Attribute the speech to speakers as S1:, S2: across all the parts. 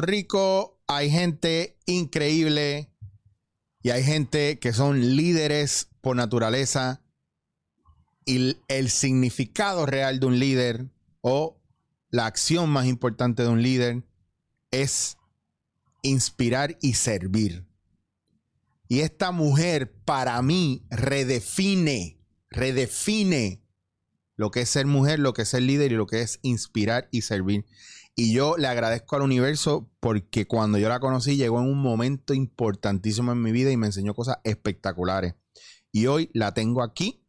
S1: Rico hay gente increíble y hay gente que son líderes por naturaleza. Y el significado real de un líder o la acción más importante de un líder es inspirar y servir. Y esta mujer para mí redefine, redefine lo que es ser mujer, lo que es ser líder y lo que es inspirar y servir. Y yo le agradezco al universo porque cuando yo la conocí llegó en un momento importantísimo en mi vida y me enseñó cosas espectaculares. Y hoy la tengo aquí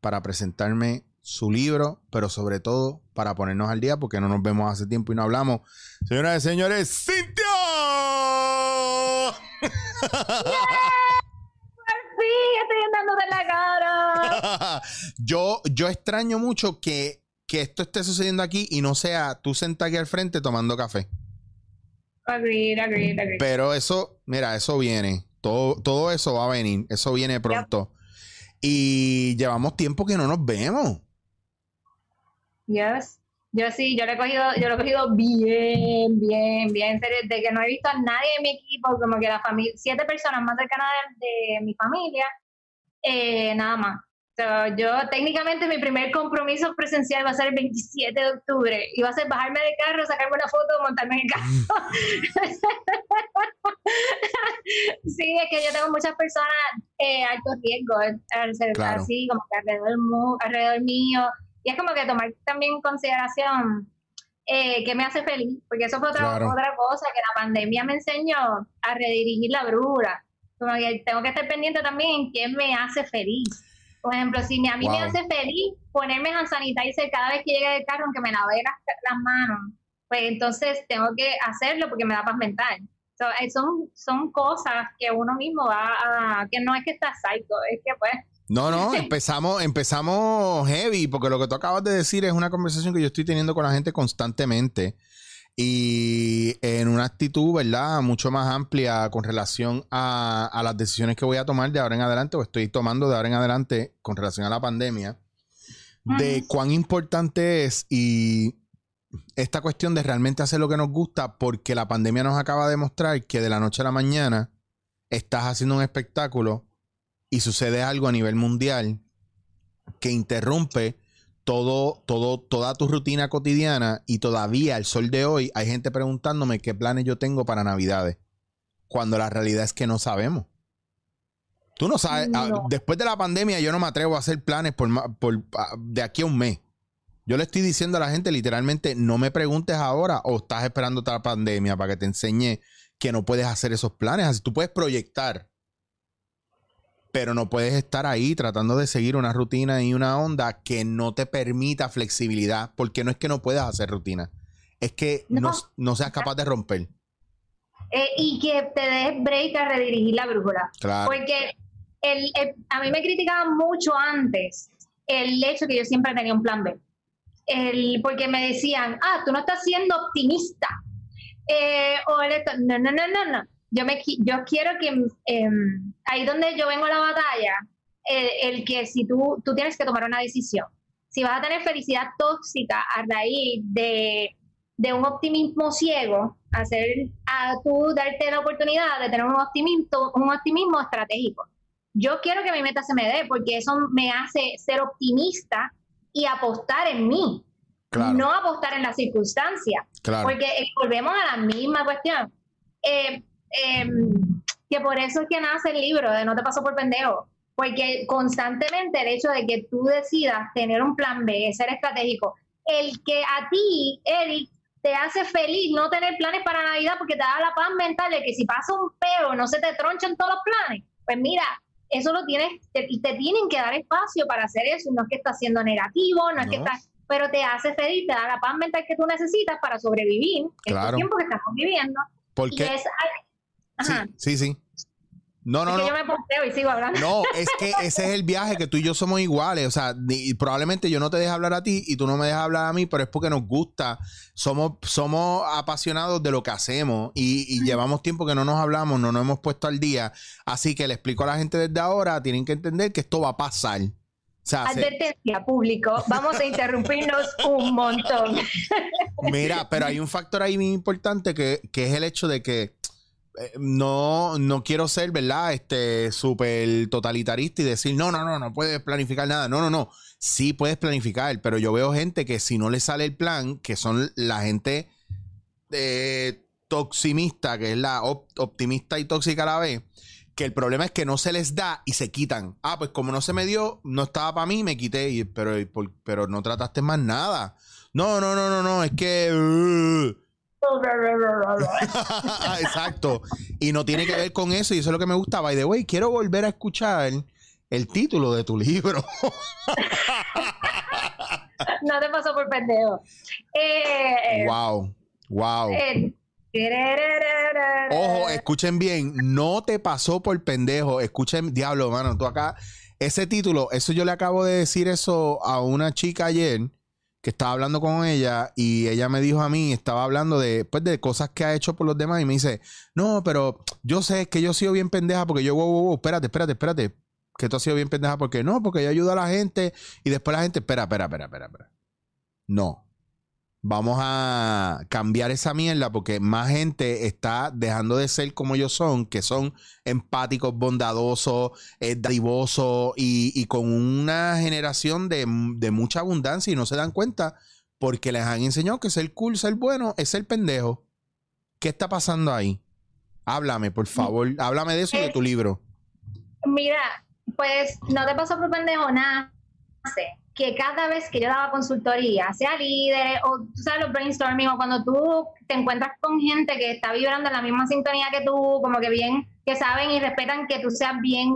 S1: para presentarme su libro, pero sobre todo para ponernos al día porque no nos vemos hace tiempo y no hablamos. Señoras y señores, Cintia.
S2: Sí, estoy andando de la cara.
S1: yo, yo extraño mucho que, que esto esté sucediendo aquí y no sea tú sentado aquí al frente tomando café.
S2: Agreed, agreed, agreed.
S1: Pero eso, mira, eso viene. Todo, todo eso va a venir. Eso viene pronto. Y llevamos tiempo que no nos vemos.
S2: Yes. Yo sí, yo lo he cogido, yo lo he cogido bien, bien, bien en serio, de que no he visto a nadie en mi equipo, como que la familia, siete personas más cercanas de, de mi familia, eh, nada más. So, yo técnicamente mi primer compromiso presencial va a ser el 27 de octubre y va a ser bajarme de carro, sacarme una foto, montarme en el carro. sí, es que yo tengo muchas personas eh, alto riesgo, eh,
S1: Claro.
S2: así como que alrededor, mío. Y es como que tomar también en consideración eh, qué me hace feliz, porque eso fue otra,
S1: Claro.
S2: otra cosa que la pandemia me enseñó a redirigir la brújula. Como que tengo que estar pendiente también en qué me hace feliz. Por ejemplo, si a mí me hace feliz ponerme hand sanitizer cada vez que llegue del carro, aunque me lave las, las manos, pues entonces tengo que hacerlo porque me da paz mental. So, eh, son, son cosas que uno mismo va a, que no es que está psycho, es que pues
S1: No, no, empezamos, empezamos heavy, porque lo que tú acabas de decir es una conversación que yo estoy teniendo con la gente constantemente y en una actitud, ¿verdad? Mucho más amplia con relación a, a las decisiones que voy a tomar de ahora en adelante o estoy tomando de ahora en adelante con relación a la pandemia, de cuán importante es y esta cuestión de realmente hacer lo que nos gusta, porque la pandemia nos acaba de mostrar que de la noche a la mañana estás haciendo un espectáculo y sucede algo a nivel mundial que interrumpe todo, todo, toda tu rutina cotidiana y todavía al sol de hoy hay gente preguntándome qué planes yo tengo para Navidades, cuando la realidad es que no sabemos. Tú no sabes, ah, después de la pandemia yo no me atrevo a hacer planes por, por, ah, de aquí a un mes. Yo le estoy diciendo a la gente literalmente, no me preguntes ahora o estás esperando otra pandemia para que te enseñe que no puedes hacer esos planes. Así tú puedes proyectar, pero no puedes estar ahí tratando de seguir una rutina y una onda que no te permita flexibilidad, porque no es que no puedas hacer rutina, es que no,
S2: No.
S1: no seas capaz de romper.
S2: eh, y que te des break a redirigir la brújula.
S1: Claro.
S2: Porque el, el- a mí me criticaban mucho antes el hecho que yo siempre tenía un plan B. El, porque me decían, ah, tú no estás siendo optimista. Eh, o el no, no, no, no, no. Yo, me, yo quiero que em, ahí donde yo vengo a la batalla, el, el que si tú, tú tienes que tomar una decisión. Si vas a tener felicidad tóxica a raíz de, de un optimismo ciego, hacer a tú darte la oportunidad de tener un optimismo, un optimismo estratégico. Yo quiero que mi meta se me dé porque eso me hace ser optimista y apostar en mí,
S1: Claro,
S2: no apostar en las circunstancias.
S1: claro.
S2: Porque eh, volvemos a la misma cuestión. Eh, em, que por eso es que nace el libro de No te paso por pendejo. Porque constantemente el hecho de que tú decidas tener un plan B, ser estratégico, el que a ti, Eric, te hace feliz no tener planes para Navidad porque te da la paz mental de que si pasa un peo no se te tronchan todos los planes. Pues mira, eso lo tienes, te, y te tienen que dar espacio para hacer eso. No es que estás siendo negativo, no es que estás pero te hace feliz, te da la paz mental que tú necesitas para sobrevivir
S1: Claro.
S2: este tiempo que estamos viviendo. Y
S1: Porque
S2: es,
S1: sí,
S2: ajá,
S1: sí, sí. No, no,
S2: es que
S1: no.
S2: yo me posteo y sigo hablando.
S1: No, es que ese es el viaje que tú y yo somos iguales. O sea, ni- probablemente yo no te deje hablar a ti y tú no me dejas hablar a mí, pero es porque nos gusta. Somos, somos apasionados de lo que hacemos y, y llevamos tiempo que no nos hablamos, no nos hemos puesto al día. Así que le explico a la gente desde ahora, tienen que entender que esto va a pasar. sea, se-
S2: Advertencia, público, vamos a interrumpirnos un montón.
S1: Mira, pero hay un factor ahí bien importante que, que es el hecho de que no, no quiero ser, ¿verdad? Este súper totalitarista y decir, no, no, no, no puedes planificar nada. No, no, no. Sí puedes planificar, pero yo veo gente que si no le sale el plan, que son la gente eh, toximista, que es la op- optimista y tóxica a la vez, que el problema es que no se les da y se quitan. Ah, pues como no se me dio, no estaba para mí, me quité, pero, pero no trataste más nada. No, no, no, no, no, es que... uh, Exacto. Y no tiene que ver con eso. Y eso es lo que me gusta. By the way, quiero volver a escuchar el título de tu libro.
S2: No te pasó por pendejo. Eh,
S1: wow. Wow.
S2: eh,
S1: Ojo, escuchen bien. No te pasó por pendejo. Escuchen, diablo, mano. Tú acá. Ese título, eso yo le acabo de decir eso a una chica ayer que estaba hablando con ella y ella me dijo a mí, estaba hablando de, pues, de cosas que ha hecho por los demás y me dice, no, pero yo sé que yo he sido bien pendeja porque yo, wow, wow, wow, espérate, espérate, espérate, que tú has sido bien pendeja porque no, porque yo ayudo a la gente y después la gente, espera, espera, espera, espera, espera. No. Vamos a cambiar esa mierda porque más gente está dejando de ser como ellos son, que son empáticos, bondadosos, eh, dadivosos y, con una generación de, mucha abundancia y no se dan cuenta porque les han enseñado que ser cool, ser bueno, es ser pendejo. ¿Qué está pasando ahí? Háblame, por favor. Háblame de eso de tu libro.
S2: Mira, pues no te pasó por pendejo nada. Que cada vez que yo daba consultoría, sea líder o tú sabes los brainstorming o cuando tú te encuentras con gente que está vibrando en la misma sintonía que tú, como que bien, que saben y respetan que tú seas bien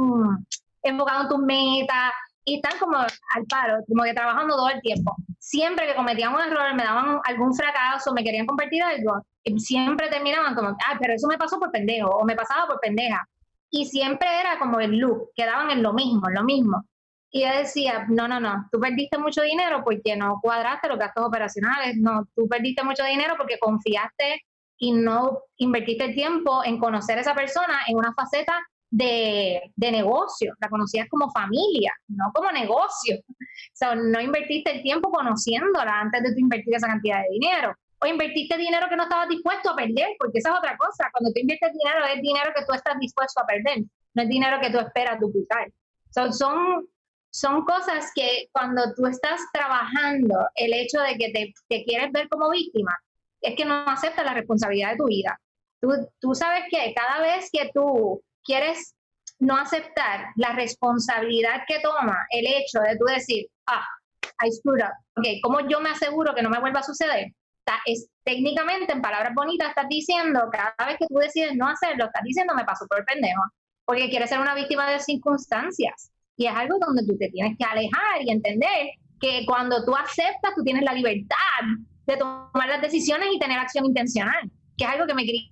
S2: enfocado en tus metas y están como al paro, como que trabajando todo el tiempo. Siempre que cometían un error, me daban algún fracaso, me querían compartir algo, siempre terminaban como, ah, pero eso me pasó por pendejo o me pasaba por pendeja. Y siempre era como el loop, quedaban en lo mismo, en lo mismo. Y yo decía, no, no, no, tú perdiste mucho dinero porque no cuadraste los gastos operacionales, no, tú perdiste mucho dinero porque confiaste y no invertiste el tiempo en conocer a esa persona en una faceta de, de negocio, la conocías como familia, no como negocio. O sea, no invertiste el tiempo conociéndola antes de tú invertir esa cantidad de dinero. O invertiste dinero que no estabas dispuesto a perder, porque esa es otra cosa. Cuando tú inviertes dinero, es dinero que tú estás dispuesto a perder, no es dinero que tú esperas duplicar. So, son, son cosas que cuando tú estás trabajando, el hecho de que te, quieres ver como víctima, es que no aceptas la responsabilidad de tu vida. Tú, tú sabes que cada vez que tú quieres no aceptar la responsabilidad que toma el hecho de tú decir, ah, I screwed up. Ok, ¿cómo yo me aseguro que no me vuelva a suceder? Está- es, técnicamente, en palabras bonitas, estás diciendo, cada vez que tú decides no hacerlo, estás diciendo, me pasó por el pendejo. Porque quieres ser una víctima de circunstancias. Y es algo donde tú te tienes que alejar y entender que cuando tú aceptas, tú tienes la libertad de tomar las decisiones y tener acción intencional. Que es algo que me
S1: Eso,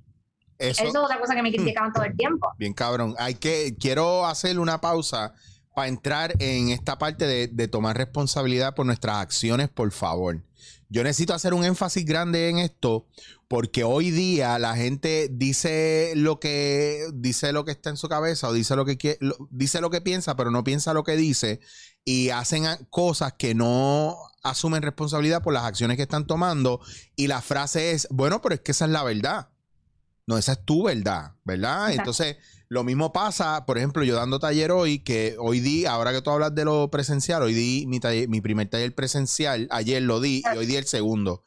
S2: eso es otra cosa que me criticaban todo el tiempo.
S1: bien cabrón. Hay que, quiero hacer una pausa para entrar en esta parte de, de tomar responsabilidad por nuestras acciones, por favor. Yo necesito hacer un énfasis grande en esto porque hoy día la gente dice lo que dice lo que está en su cabeza o dice lo que lo- dice lo que piensa, pero no piensa lo que dice y hacen cosas que no asumen responsabilidad por las acciones que están tomando y la frase es, bueno, pero es que esa es la verdad. No, esa es tu verdad, ¿verdad?
S2: Exacto.
S1: Entonces, lo mismo pasa, por ejemplo, yo dando taller hoy, que hoy di, ahora que tú hablas de lo presencial, hoy di mi, taller- mi primer taller presencial, ayer lo di y hoy di el segundo.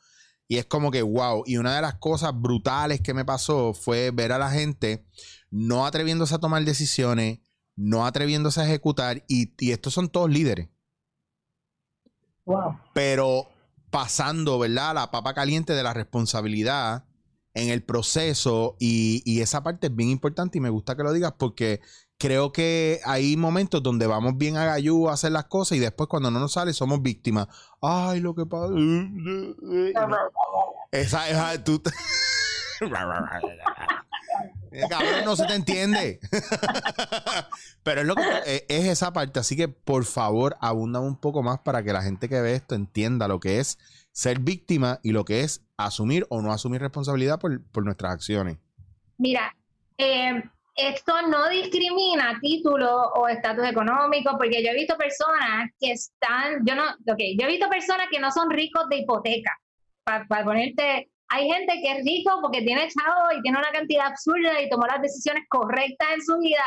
S1: Y es como que, wow, y una de las cosas brutales que me pasó fue ver a la gente no atreviéndose a tomar decisiones, no atreviéndose a ejecutar, y, y estos son todos líderes
S2: Wow.
S1: pero pasando, ¿verdad? La papa caliente de la responsabilidad en el proceso y, y esa parte es bien importante y me gusta que lo digas porque creo que hay momentos donde vamos bien a gallú a hacer las cosas y después cuando no nos sale somos víctimas. Ay, lo que pasa. Esa, esa, tú... Cabrón, no se te entiende. Pero es lo que eh, es esa parte. Así que por favor, abunda un poco más para que la gente que ve esto entienda lo que es ser víctima y lo que es asumir o no asumir responsabilidad por, por nuestras acciones.
S2: Mira, eh, esto no discrimina título o estatus económico, porque yo he visto personas que están, yo no, ok, yo he visto personas que no son ricos de hipoteca, para, para ponerte, hay gente que es rico porque tiene chavo y tiene una cantidad absurda y tomó las decisiones correctas en su vida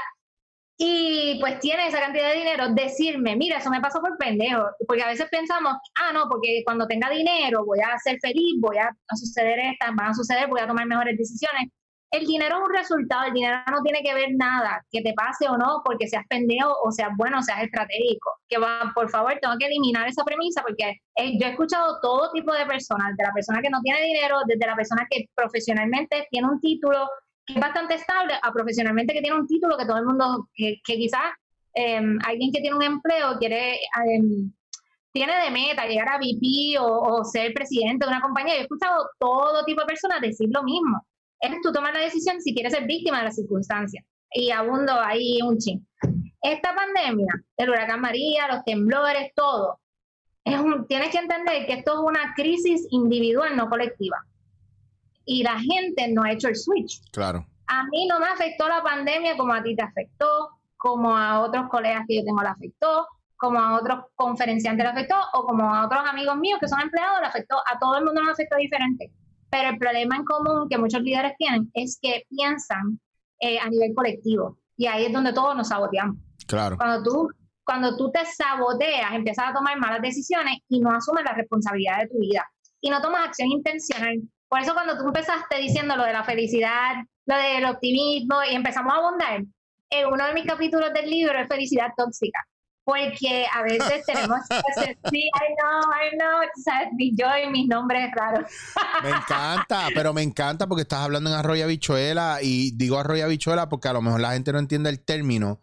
S2: y pues tiene esa cantidad de dinero, decirme, mira, eso me pasó por pendejo, porque a veces pensamos, ah, no, porque cuando tenga dinero voy a ser feliz, voy a, suceder estas, van a suceder, voy a tomar mejores decisiones. El dinero es un resultado, el dinero no tiene que ver nada, que te pase o no, porque seas pendejo o seas bueno o seas estratégico. Que va, por favor, tengo que eliminar esa premisa porque eh, yo he escuchado todo tipo de personas, de la persona que no tiene dinero, desde la persona que profesionalmente tiene un título que es bastante estable, a profesionalmente que tiene un título que todo el mundo, que, quizás em, alguien que tiene un empleo quiere, em, tiene de meta llegar a VP o, ser presidente de una compañía. Yo he escuchado todo tipo de personas decir lo mismo. Es tú tomar la decisión si quieres ser víctima de las circunstancias. Y abundo ahí un ching. Esta pandemia, el huracán María, los temblores, todo, es un, tienes que entender que esto es una crisis individual, no colectiva y la gente no ha hecho el switch.
S1: Claro.
S2: A mí no me afectó la pandemia como a ti te afectó, como a otros colegas que yo tengo le afectó, como a otros conferenciantes le afectó, o como a otros amigos míos que son empleados le afectó. A todo el mundo nos afectó diferente. Pero el problema en común que muchos líderes tienen es que piensan eh, a nivel colectivo. Y ahí es donde todos nos saboteamos.
S1: Claro.
S2: Cuando tú, cuando tú te saboteas, empiezas a tomar malas decisiones y no asumes la responsabilidad de tu vida. Y no tomas acción intencional por eso cuando tú empezaste diciendo lo de la felicidad, lo del optimismo y empezamos a abundar, en uno de mis capítulos del libro es felicidad tóxica. Porque a veces tenemos que hacer, sí, I know, I know, sabes, mi yo y mis nombres raros.
S1: Me encanta, pero me encanta porque estás hablando en arroyo habichuela y digo arroyo habichuela porque a lo mejor la gente no entiende el término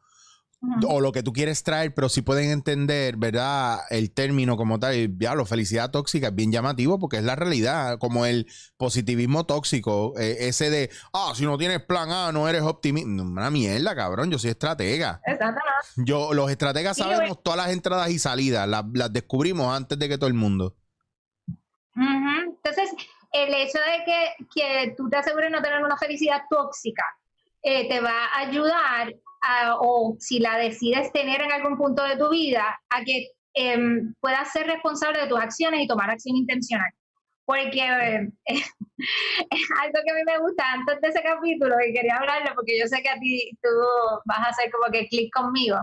S1: o lo que tú quieres traer, pero si pueden entender, ¿verdad? El término como tal, y, lo felicidad tóxica es bien llamativo porque es la realidad, como el positivismo tóxico, eh, ese de, ah, si no tienes plan A, no eres optimista. Una mierda, cabrón, yo soy estratega.
S2: Exactamente.
S1: Yo, los estrategas sabemos todas las entradas y salidas, las, las, descubrimos antes de que todo el mundo.
S2: Uh -huh. Entonces, el hecho de que, que tú te asegures no tener una felicidad tóxica eh, te va a ayudar a, o si la decides tener en algún punto de tu vida, a que eh, puedas ser responsable de tus acciones y tomar acción intencional. Porque eh, es algo que a mí me gusta antes de ese capítulo y quería hablarlo porque yo sé que a ti tú vas a hacer como que clic conmigo.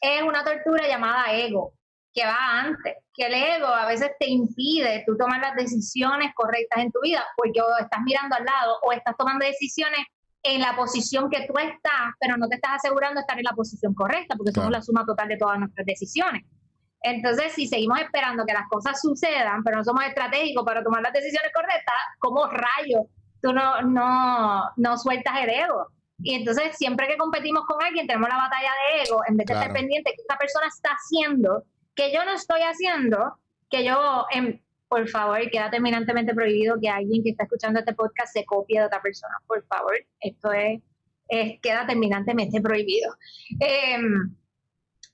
S2: Es una tortura llamada ego, que va antes, que el ego a veces te impide tú tomar las decisiones correctas en tu vida porque o estás mirando al lado o estás tomando decisiones en la posición que tú estás, pero no te estás asegurando de estar en la posición correcta, porque claro. somos la suma total de todas nuestras decisiones. Entonces, si seguimos esperando que las cosas sucedan, pero no somos estratégicos para tomar las decisiones correctas, ¿cómo rayos tú no, no, no sueltas el ego? Y entonces, siempre que competimos con alguien, tenemos la batalla de ego, en vez de claro. estar pendiente que esta persona está haciendo, que yo no estoy haciendo, que yo, en, por favor, queda terminantemente prohibido que alguien que está escuchando este podcast se copie de otra persona. Por favor, esto es, es queda terminantemente prohibido. Eh,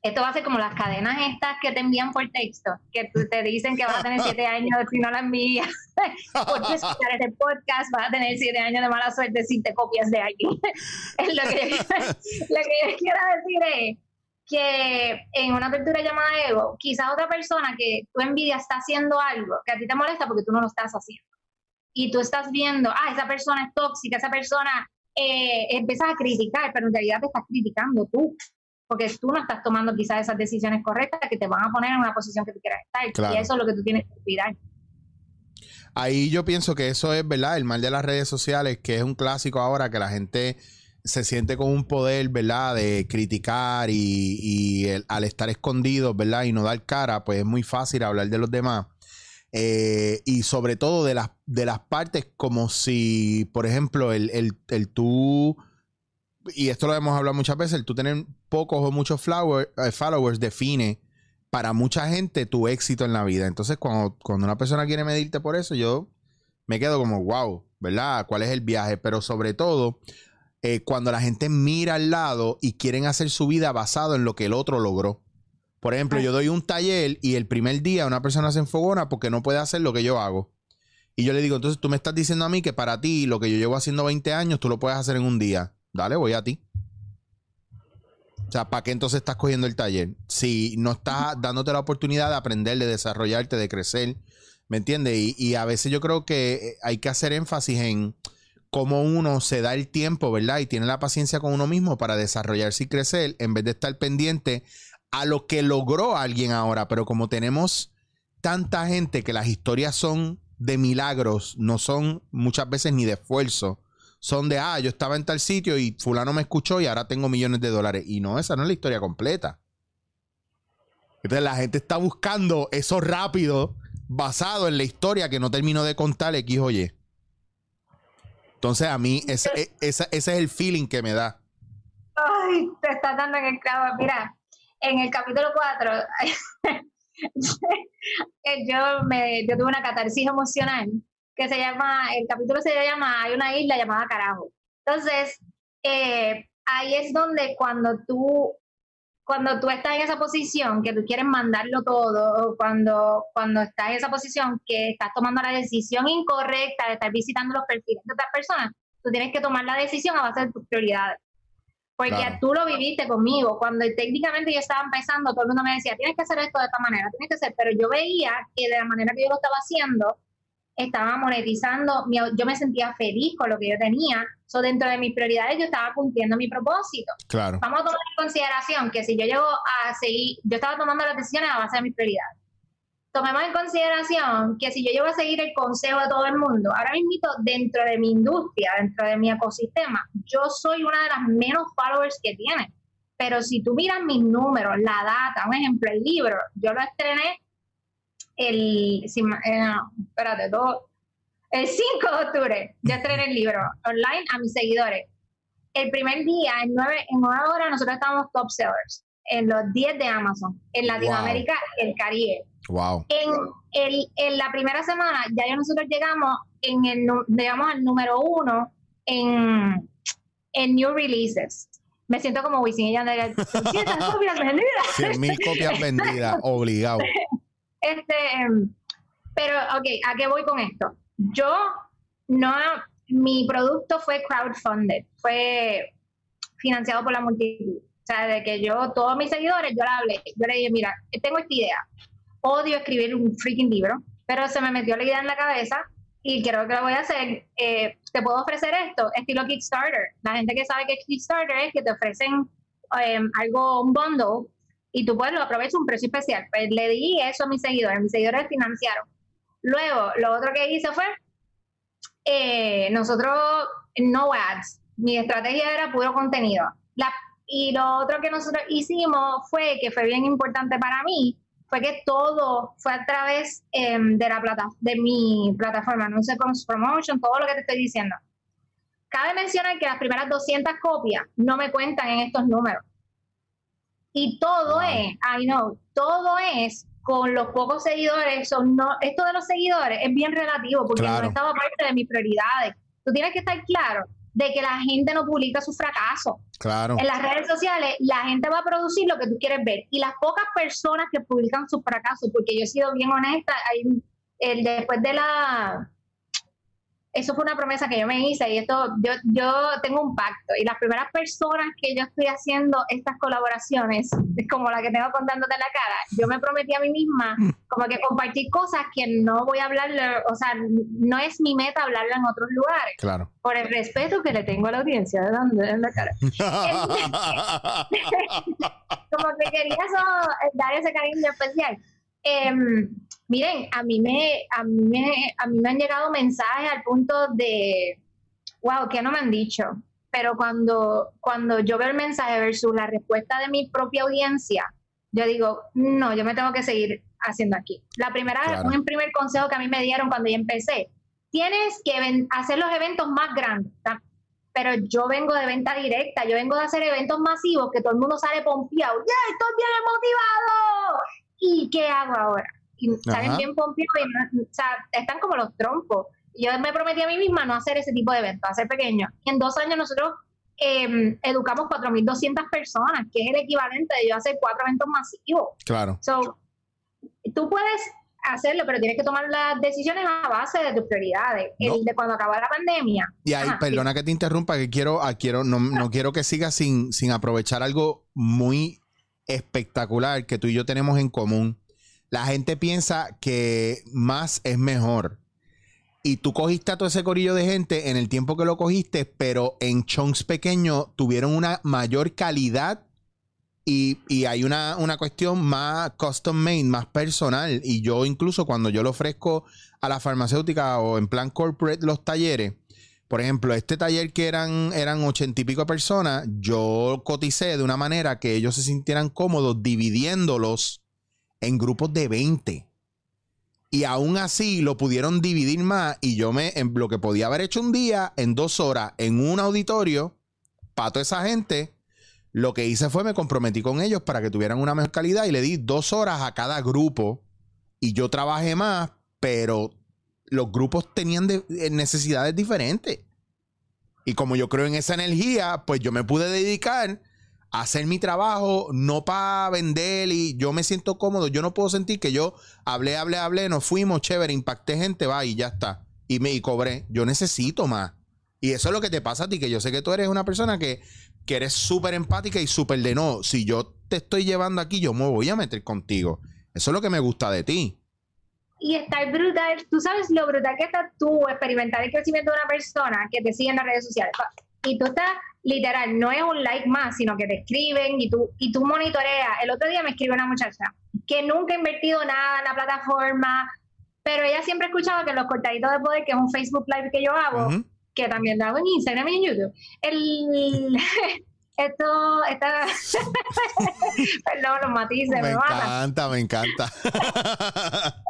S2: esto va a ser como las cadenas estas que te envían por texto, que te dicen que vas a tener siete años si no la envías. por escuchar este podcast vas a tener siete años de mala suerte si te copias de alguien. lo, que, lo que yo quiero decir es que en una apertura llamada ego, quizás otra persona que tú envidias está haciendo algo que a ti te molesta porque tú no lo estás haciendo. Y tú estás viendo, ah, esa persona es tóxica, esa persona eh, empiezas a criticar, pero en realidad te estás criticando tú, porque tú no estás tomando quizás esas decisiones correctas que te van a poner en una posición que tú quieras estar. Claro. Y eso es lo que tú tienes que cuidar.
S1: Ahí yo pienso que eso es, ¿verdad? El mal de las redes sociales, que es un clásico ahora que la gente se siente con un poder, ¿verdad? De criticar y, y el, al estar escondido, ¿verdad? Y no dar cara, pues es muy fácil hablar de los demás. Eh, y sobre todo de las, de las partes como si, por ejemplo, el, el, el tú, y esto lo hemos hablado muchas veces, el tú tener pocos o muchos flower, eh, followers define para mucha gente tu éxito en la vida. Entonces, cuando, cuando una persona quiere medirte por eso, yo me quedo como, wow, ¿verdad? ¿Cuál es el viaje? Pero sobre todo, eh, cuando la gente mira al lado y quieren hacer su vida basado en lo que el otro logró. Por ejemplo, yo doy un taller y el primer día una persona se enfogona porque no puede hacer lo que yo hago. Y yo le digo, entonces tú me estás diciendo a mí que para ti lo que yo llevo haciendo 20 años tú lo puedes hacer en un día. Dale, voy a ti. O sea, ¿para qué entonces estás cogiendo el taller? Si no estás dándote la oportunidad de aprender, de desarrollarte, de crecer, ¿me entiendes? Y, y a veces yo creo que eh, hay que hacer énfasis en cómo uno se da el tiempo, ¿verdad? Y tiene la paciencia con uno mismo para desarrollarse y crecer en vez de estar pendiente a lo que logró alguien ahora. Pero como tenemos tanta gente que las historias son de milagros, no son muchas veces ni de esfuerzo son de, ah, yo estaba en tal sitio y fulano me escuchó y ahora tengo millones de dólares. Y no, esa no es la historia completa. Entonces la gente está buscando eso rápido basado en la historia que no terminó de contar X o Y. Entonces a mí ese, e, ese, ese es el feeling que me da.
S2: Ay, te estás dando en el clavo. Mira, en el capítulo 4, yo, me, yo tuve una catarsis emocional que se llama, el capítulo se llama Hay una isla llamada Carajo. Entonces, eh, ahí es donde cuando tú, cuando tú estás en esa posición, que tú quieres mandarlo todo, cuando, cuando estás en esa posición que estás tomando la decisión incorrecta de estar visitando los perfiles de otras personas, tú tienes que tomar la decisión a base de tus prioridades. Porque tú lo viviste conmigo. Cuando técnicamente yo estaba empezando, todo el mundo me decía, tienes que hacer esto de esta manera, tienes que hacer. Pero yo veía que de la manera que yo lo estaba haciendo, estaba monetizando, yo me sentía feliz con lo que yo tenía. So, dentro de mis prioridades yo estaba cumpliendo mi propósito.
S1: Claro.
S2: Vamos a tomar en consideración que si yo llego a seguir, yo estaba tomando las decisiones a base de mis prioridades. Tomemos en consideración que si yo llego a seguir el consejo de todo el mundo, ahora mismo dentro de mi industria, dentro de mi ecosistema, yo soy una de las menos followers que tiene. Pero si tú miras mis números, la data, un ejemplo, el libro, yo lo estrené el, eh, espérate, todo, el 5 de octubre, yo estrené el libro online a mis seguidores. El primer día, en nueve, en nueve horas, nosotros estábamos top sellers en los 10 de Amazon, en Latinoamérica y el Caribe.
S1: Wow.
S2: En, el, en la primera semana, ya nosotros llegamos en el llegamos al número uno en, en new releases. Me siento como Wisin y Yandel. copias vendidas.
S1: 100 mil copias vendidas, obligado.
S2: Este, pero, ok, ¿a qué voy con esto? Yo no, mi producto fue crowdfunded, fue financiado por la multitud. O sea, de que yo, todos mis seguidores, yo le hablé, yo le dije, mira, tengo esta idea, odio escribir un freaking libro, pero se me metió la idea en la cabeza y creo que lo voy a hacer. Eh, te puedo ofrecer esto, estilo Kickstarter. La gente que sabe que Kickstarter es que te ofrecen eh, algo, un bundle y tú puedes lo aprovechar un precio especial. Pues le di eso a mis seguidores, mis seguidores financiaron. Luego, lo otro que hice fue, eh, nosotros, no ads, mi estrategia era puro contenido. Y lo otro que nosotros hicimos fue, que fue bien importante para mí, fue que todo fue a través em, de la plata, de mi plataforma, no sé promotion, todo lo que te estoy diciendo. Cabe mencionar que las primeras 200 copias no me cuentan en estos números. Y todo es, I know, todo es con los pocos seguidores. Son no, esto de los seguidores es bien relativo porque no estaba parte de mis prioridades. Tú tienes que estar claro de que la gente no publica su fracaso.
S1: Claro.
S2: En las redes sociales la gente va a producir lo que tú quieres ver. Y las pocas personas que publican sus fracasos, porque yo he sido bien honesta, hay, el, después de la eso fue una promesa que yo me hice y esto, yo, yo tengo un pacto y las primeras personas que yo estoy haciendo estas colaboraciones, como la que tengo contándote la cara, yo me prometí a mí misma como que compartir cosas que no voy a hablar, o sea, no es mi meta hablarla en otros lugares.
S1: Claro.
S2: Por el respeto que le tengo a la audiencia, de dónde, la cara. como que quería dar ese cariño especial. Em, miren, a mí me, a mí me, a mí me han llegado mensajes al punto de, wow, ¿qué no me han dicho? Pero cuando, cuando yo veo el mensaje versus la respuesta de mi propia audiencia, yo digo, no, yo me tengo que seguir haciendo aquí. La primera, un primer consejo que a mí me dieron cuando yo empecé, tienes que hacer los eventos más grandes, pero yo vengo de venta directa, yo vengo de hacer eventos masivos que todo el mundo sale pompeado, ¡ya, estoy bien motivado! ¿y qué hago ahora? Y salen bien pompeados y o sea, están como los trompos. Yo me prometí a mí misma no hacer ese tipo de eventos, hacer pequeños. En dos años nosotros eh, educamos 4.200 personas, que es el equivalente de yo hacer cuatro eventos masivos.
S1: Claro.
S2: So, tú puedes hacerlo, pero tienes que tomar las decisiones a base de tus prioridades.
S1: No.
S2: El de cuando acabó la pandemia.
S1: Y ahí,
S2: Ajá,
S1: perdona que te interrumpa, que quiero, ah, quiero no, no quiero que sigas sin, sin aprovechar algo muy espectacular que tú y yo tenemos en común. La gente piensa que más es mejor. Y tú cogiste a todo ese corillo de gente en el tiempo que lo cogiste, pero en chunks pequeños tuvieron una mayor calidad y, y hay una, una cuestión más custom made, más personal. Y yo incluso cuando yo le ofrezco a la farmacéutica o en plan corporate los talleres, por ejemplo, este taller que eran, eran ochenta y pico personas, yo coticé de una manera que ellos se sintieran cómodos dividiéndolos en grupos de 20. Y aún así lo pudieron dividir más y yo me, en lo que podía haber hecho un día, en dos horas, en un auditorio, para toda esa gente, lo que hice fue me comprometí con ellos para que tuvieran una mejor calidad y le di dos horas a cada grupo y yo trabajé más, pero los grupos tenían eh, necesidades diferentes. Y como yo creo en esa energía, pues yo me pude dedicar hacer mi trabajo, no para vender y yo me siento cómodo. Yo no puedo sentir que yo hablé, hablé, hablé, nos fuimos, chévere, impacté gente, va y ya está. Y me y cobré. Yo necesito más. Y eso es lo que te pasa a ti, que yo sé que tú eres una persona que, que eres súper empática y súper de no. Si yo te estoy llevando aquí, yo me voy a meter contigo. Eso es lo que me gusta de ti.
S2: Y está brutal, tú sabes lo brutal que está tú experimentar el crecimiento de una persona que te sigue en las redes sociales. Y tú estás, literal, no es un like más, sino que te escriben y tú, y tú monitoreas. El otro día me escribió una muchacha que nunca ha invertido nada en la plataforma, pero ella siempre escuchaba que los cortaditos de poder, que es un Facebook Live que yo hago, que también lo hago en Instagram y en YouTube. El, esto, esta, perdón, los matices,
S1: Me
S2: me matan.
S1: encanta, me encanta.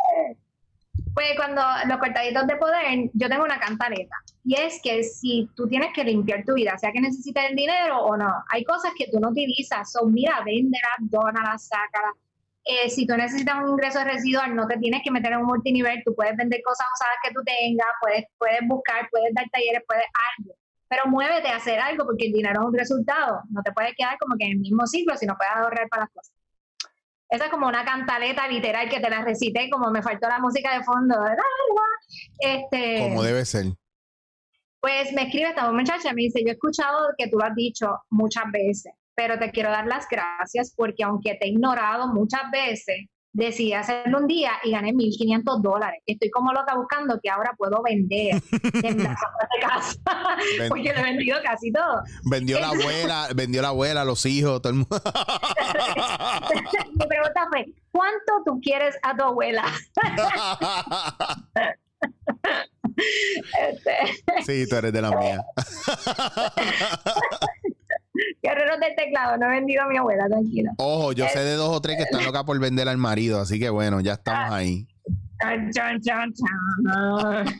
S2: Pues cuando los cortaditos de poder, yo tengo una cantaleta. Y es que si tú tienes que limpiar tu vida, sea que necesites el dinero o no, hay cosas que tú no utilizas. Son, mira, véndela, dónala, sácala. Eh, si tú necesitas un ingreso residual, no te tienes que meter en un multinivel. Tú puedes vender cosas usadas que tú tengas, puedes, puedes buscar, puedes dar talleres, puedes algo. Pero muévete a hacer algo porque el dinero es un resultado. No te puedes quedar como que en el mismo ciclo, sino puedes ahorrar para las cosas. Esa es como una cantaleta literal que te la recité, como me faltó la música de fondo. Este,
S1: Como debe ser.
S2: pues me escribe esta muchacha, me dice, yo he escuchado que tú lo has dicho muchas veces, pero te quiero dar las gracias porque aunque te he ignorado muchas veces, decidí hacerlo un día y gané 1.500 dólares. Estoy como loca buscando que ahora puedo vender en la de casa, porque lo he vendido casi todo.
S1: Vendió la abuela, vendió la abuela, los hijos, todo el mundo.
S2: Mi pregunta fue, ¿cuánto tú quieres a tu abuela? Este,
S1: sí, tú eres de la mía.
S2: Guerreros del teclado, no he vendido a mi abuela, tranquila.
S1: Ojo, yo sé de dos o tres que están locas por vender al marido, así que bueno, ya estamos ahí.
S2: Chan, chan.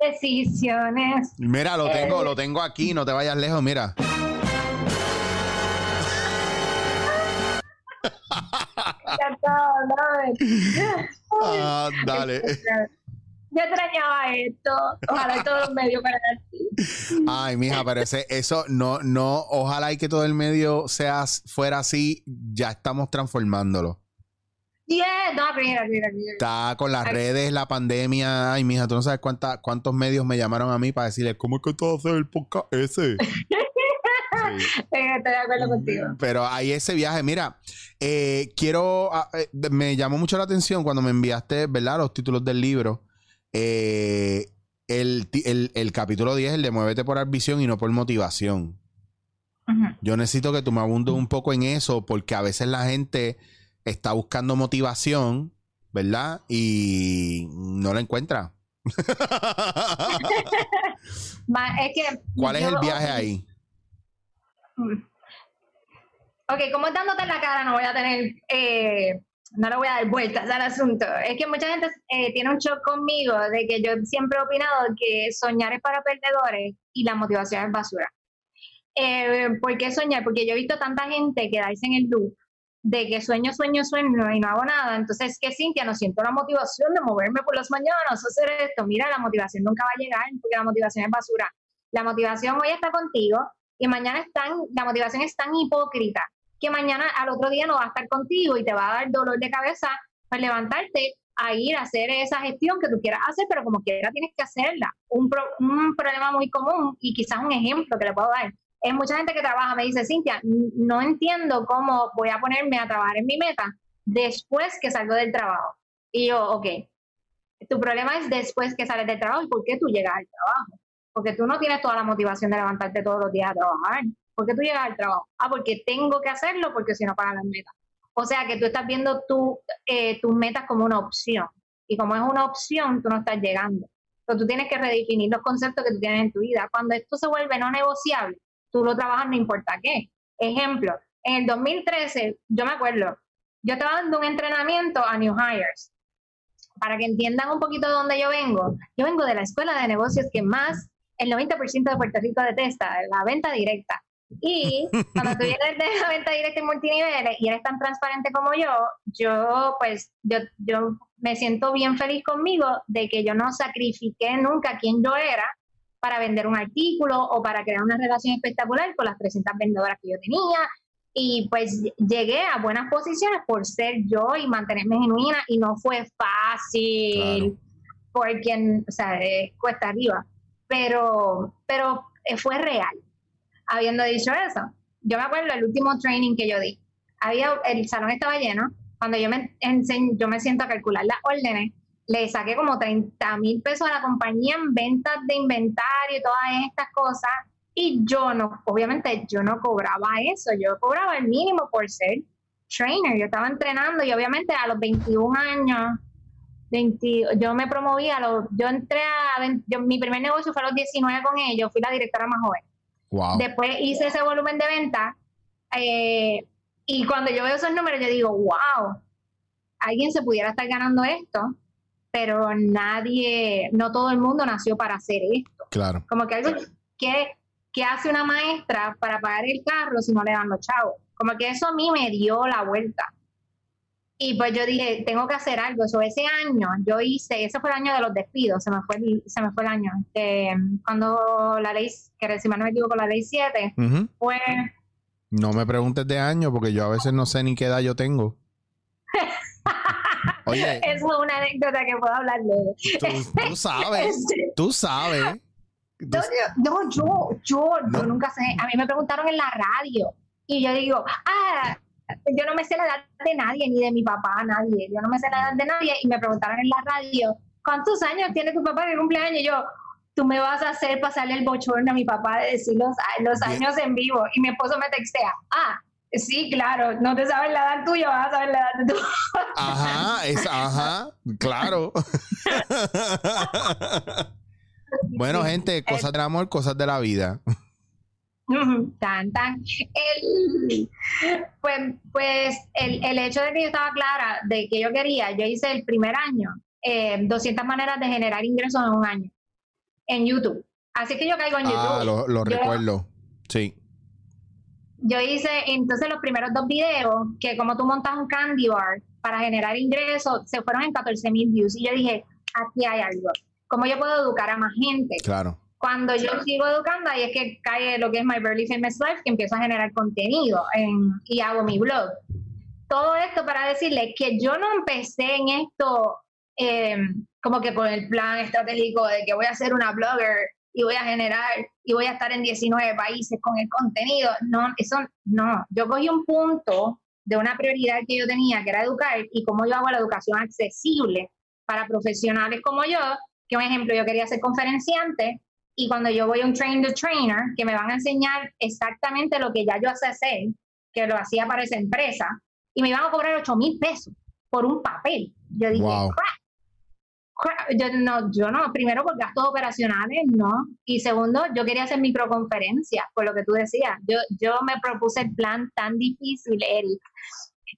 S2: Decisiones.
S1: Mira, lo tengo, lo tengo aquí, no te vayas lejos, mira. Ah, dale.
S2: Yo extrañaba esto. Ojalá todos los medios para así.
S1: Ay, mija, pero ese, eso no, no, ojalá y que todo el medio sea, fuera así, ya estamos transformándolo.
S2: Yeah, no, mira, mira, mira.
S1: Está con las
S2: Ay.
S1: redes, la pandemia. Ay, mija, tú no sabes cuánta, cuántos medios me llamaron a mí para decirle, ¿cómo es que tú haces el podcast ese? Sí.
S2: Eh, Estoy de acuerdo contigo.
S1: Pero hay ese viaje. Mira, eh, quiero. ah, eh, me llamó mucho la atención cuando me enviaste, ¿verdad? Los títulos del libro. Eh, el, el- el capítulo 10, el de Muévete por ambición y no por motivación. Yo necesito que tú me abundes un poco en eso, porque a veces la gente está buscando motivación, ¿verdad? Y no la encuentra.
S2: Ma- Es que.
S1: ¿Cuál es el viaje ahí?
S2: Mm. Ok, como es dándote en la cara, no voy a tener, eh, no le voy a dar vueltas al asunto. Es que mucha gente eh, tiene un shock conmigo de que yo siempre he opinado que soñar es para perdedores y la motivación es basura. Eh, ¿Por qué soñar? Porque yo he visto tanta gente quedarse en el loop de que sueño, sueño, sueño y no hago nada. Entonces, que Cintia, no siento la motivación de moverme por las mañanas, hacer esto. Mira, la motivación nunca va a llegar porque la motivación es basura. La motivación hoy está contigo y mañana están, la motivación es tan hipócrita que mañana al otro día no va a estar contigo y te va a dar dolor de cabeza para levantarte a ir a hacer esa gestión que tú quieras hacer, pero como quiera tienes que hacerla. Un, un problema muy común y quizás un ejemplo que le puedo dar es mucha gente que trabaja, me dice, Cintia, no entiendo cómo voy a ponerme a trabajar en mi meta después que salgo del trabajo. Y yo, ok, tu problema es después que sales del trabajo y por qué tú llegas al trabajo. Porque tú no tienes toda la motivación de levantarte todos los días a trabajar. ¿Por qué tú llegas al trabajo? Ah, porque tengo que hacerlo porque si no pagan las metas. O sea que tú estás viendo tu, eh, tus metas como una opción. Y como es una opción, tú no estás llegando. Entonces tú tienes que redefinir los conceptos que tú tienes en tu vida. Cuando esto se vuelve no negociable, tú lo trabajas no importa qué. Ejemplo, en el 2013, yo me acuerdo, yo estaba dando un entrenamiento a New Hires. Para que entiendan un poquito de dónde yo vengo, yo vengo de la escuela de negocios que más el 90% de Puerto Rico detesta, la venta directa. Y cuando tú vienes de la venta directa en multiniveles y eres tan transparente como yo, yo pues yo, yo me siento bien feliz conmigo de que yo no sacrifiqué nunca quién yo era para vender un artículo o para crear una relación espectacular con las 300 vendedoras que yo tenía. Y pues llegué a buenas posiciones por ser yo y mantenerme genuina y no fue fácil por quien, o sea, cuesta arriba, pero, pero eh, fue real. Habiendo dicho eso, yo me acuerdo del último training que yo di. Había, el salón estaba lleno. Cuando yo me, yo me siento a calcular las órdenes, le saqué como 30 mil pesos a la compañía en ventas de inventario y todas estas cosas. Y yo no, obviamente yo no cobraba eso, yo cobraba el mínimo por ser trainer. Yo estaba entrenando y obviamente a los 21 años, 20, yo me promoví a los, yo entré a, mi primer negocio fue a los 19 con ellos, fui la directora más joven. Después hice ese volumen de venta eh, y cuando yo veo esos números yo digo, wow, alguien se pudiera estar ganando esto pero nadie, no todo el mundo nació para hacer esto.
S1: Claro.
S2: Como que algo que, que hace una maestra para pagar el carro si no le dan los chavos. Como que eso a mí me dio la vuelta. Y pues yo dije, tengo que hacer algo. Eso ese año yo hice, ese fue el año de los despidos, se me fue el, se me fue el año. cuando la ley, que si no me equivoco, la ley 7, fue...
S1: No me preguntes de año porque yo a veces no sé ni qué edad yo tengo.
S2: Oye. Es una anécdota que puedo hablarle.
S1: Tú, sabes. tú sabes.
S2: No, yo, yo, yo nunca sé. A mí me preguntaron en la radio y yo digo, ah, yo no me sé la edad de nadie, ni de mi papá, nadie. Yo no me sé la edad de nadie y me preguntaron en la radio, ¿cuántos años tiene tu papá de cumpleaños? Y yo, tú me vas a hacer pasarle el bochorno a mi papá de decir los, los años en vivo. Y mi esposo me textea, ah, Sí, claro, no te sabes la edad tuya, vas a saber la edad de tu.
S1: Ajá, es, ajá, claro. bueno, gente, cosas del amor, cosas de la vida.
S2: Tan, tan. El, pues, pues el, el, hecho de que yo estaba clara de que yo quería, yo hice el primer año eh, 200 maneras de generar ingresos en un año en YouTube. Así que yo caigo en ah,
S1: YouTube. Lo, recuerdo, sí
S2: yo hice entonces los primeros dos videos, que como tú montas un candy bar para generar ingresos, se fueron en 14 mil views. Y yo dije, aquí hay algo. ¿Cómo yo puedo educar a más gente?
S1: Claro.
S2: Cuando yo sigo educando, ahí es que cae lo que es My Barely Famous Life, que empiezo a generar contenido y hago mi blog. Todo esto para decirles que yo no empecé en esto eh, como que con el plan estratégico de que voy a ser una blogger y voy a generar y voy a estar en 19 países con el contenido. No, eso no. Yo cogí un punto de una prioridad que yo tenía, que era educar, y cómo yo hago la educación accesible para profesionales como yo, que un ejemplo, yo quería ser conferenciante, y cuando yo voy a un train the trainer, que me van a enseñar exactamente lo que ya yo sé hacer, que lo hacía para esa empresa, y me iban a cobrar 8 mil pesos por un papel. Yo dije, yo no, yo no, primero por gastos operacionales, no. Y segundo, yo quería hacer microconferencias, por lo que tú decías. Yo, yo me propuse el plan tan difícil, Eric,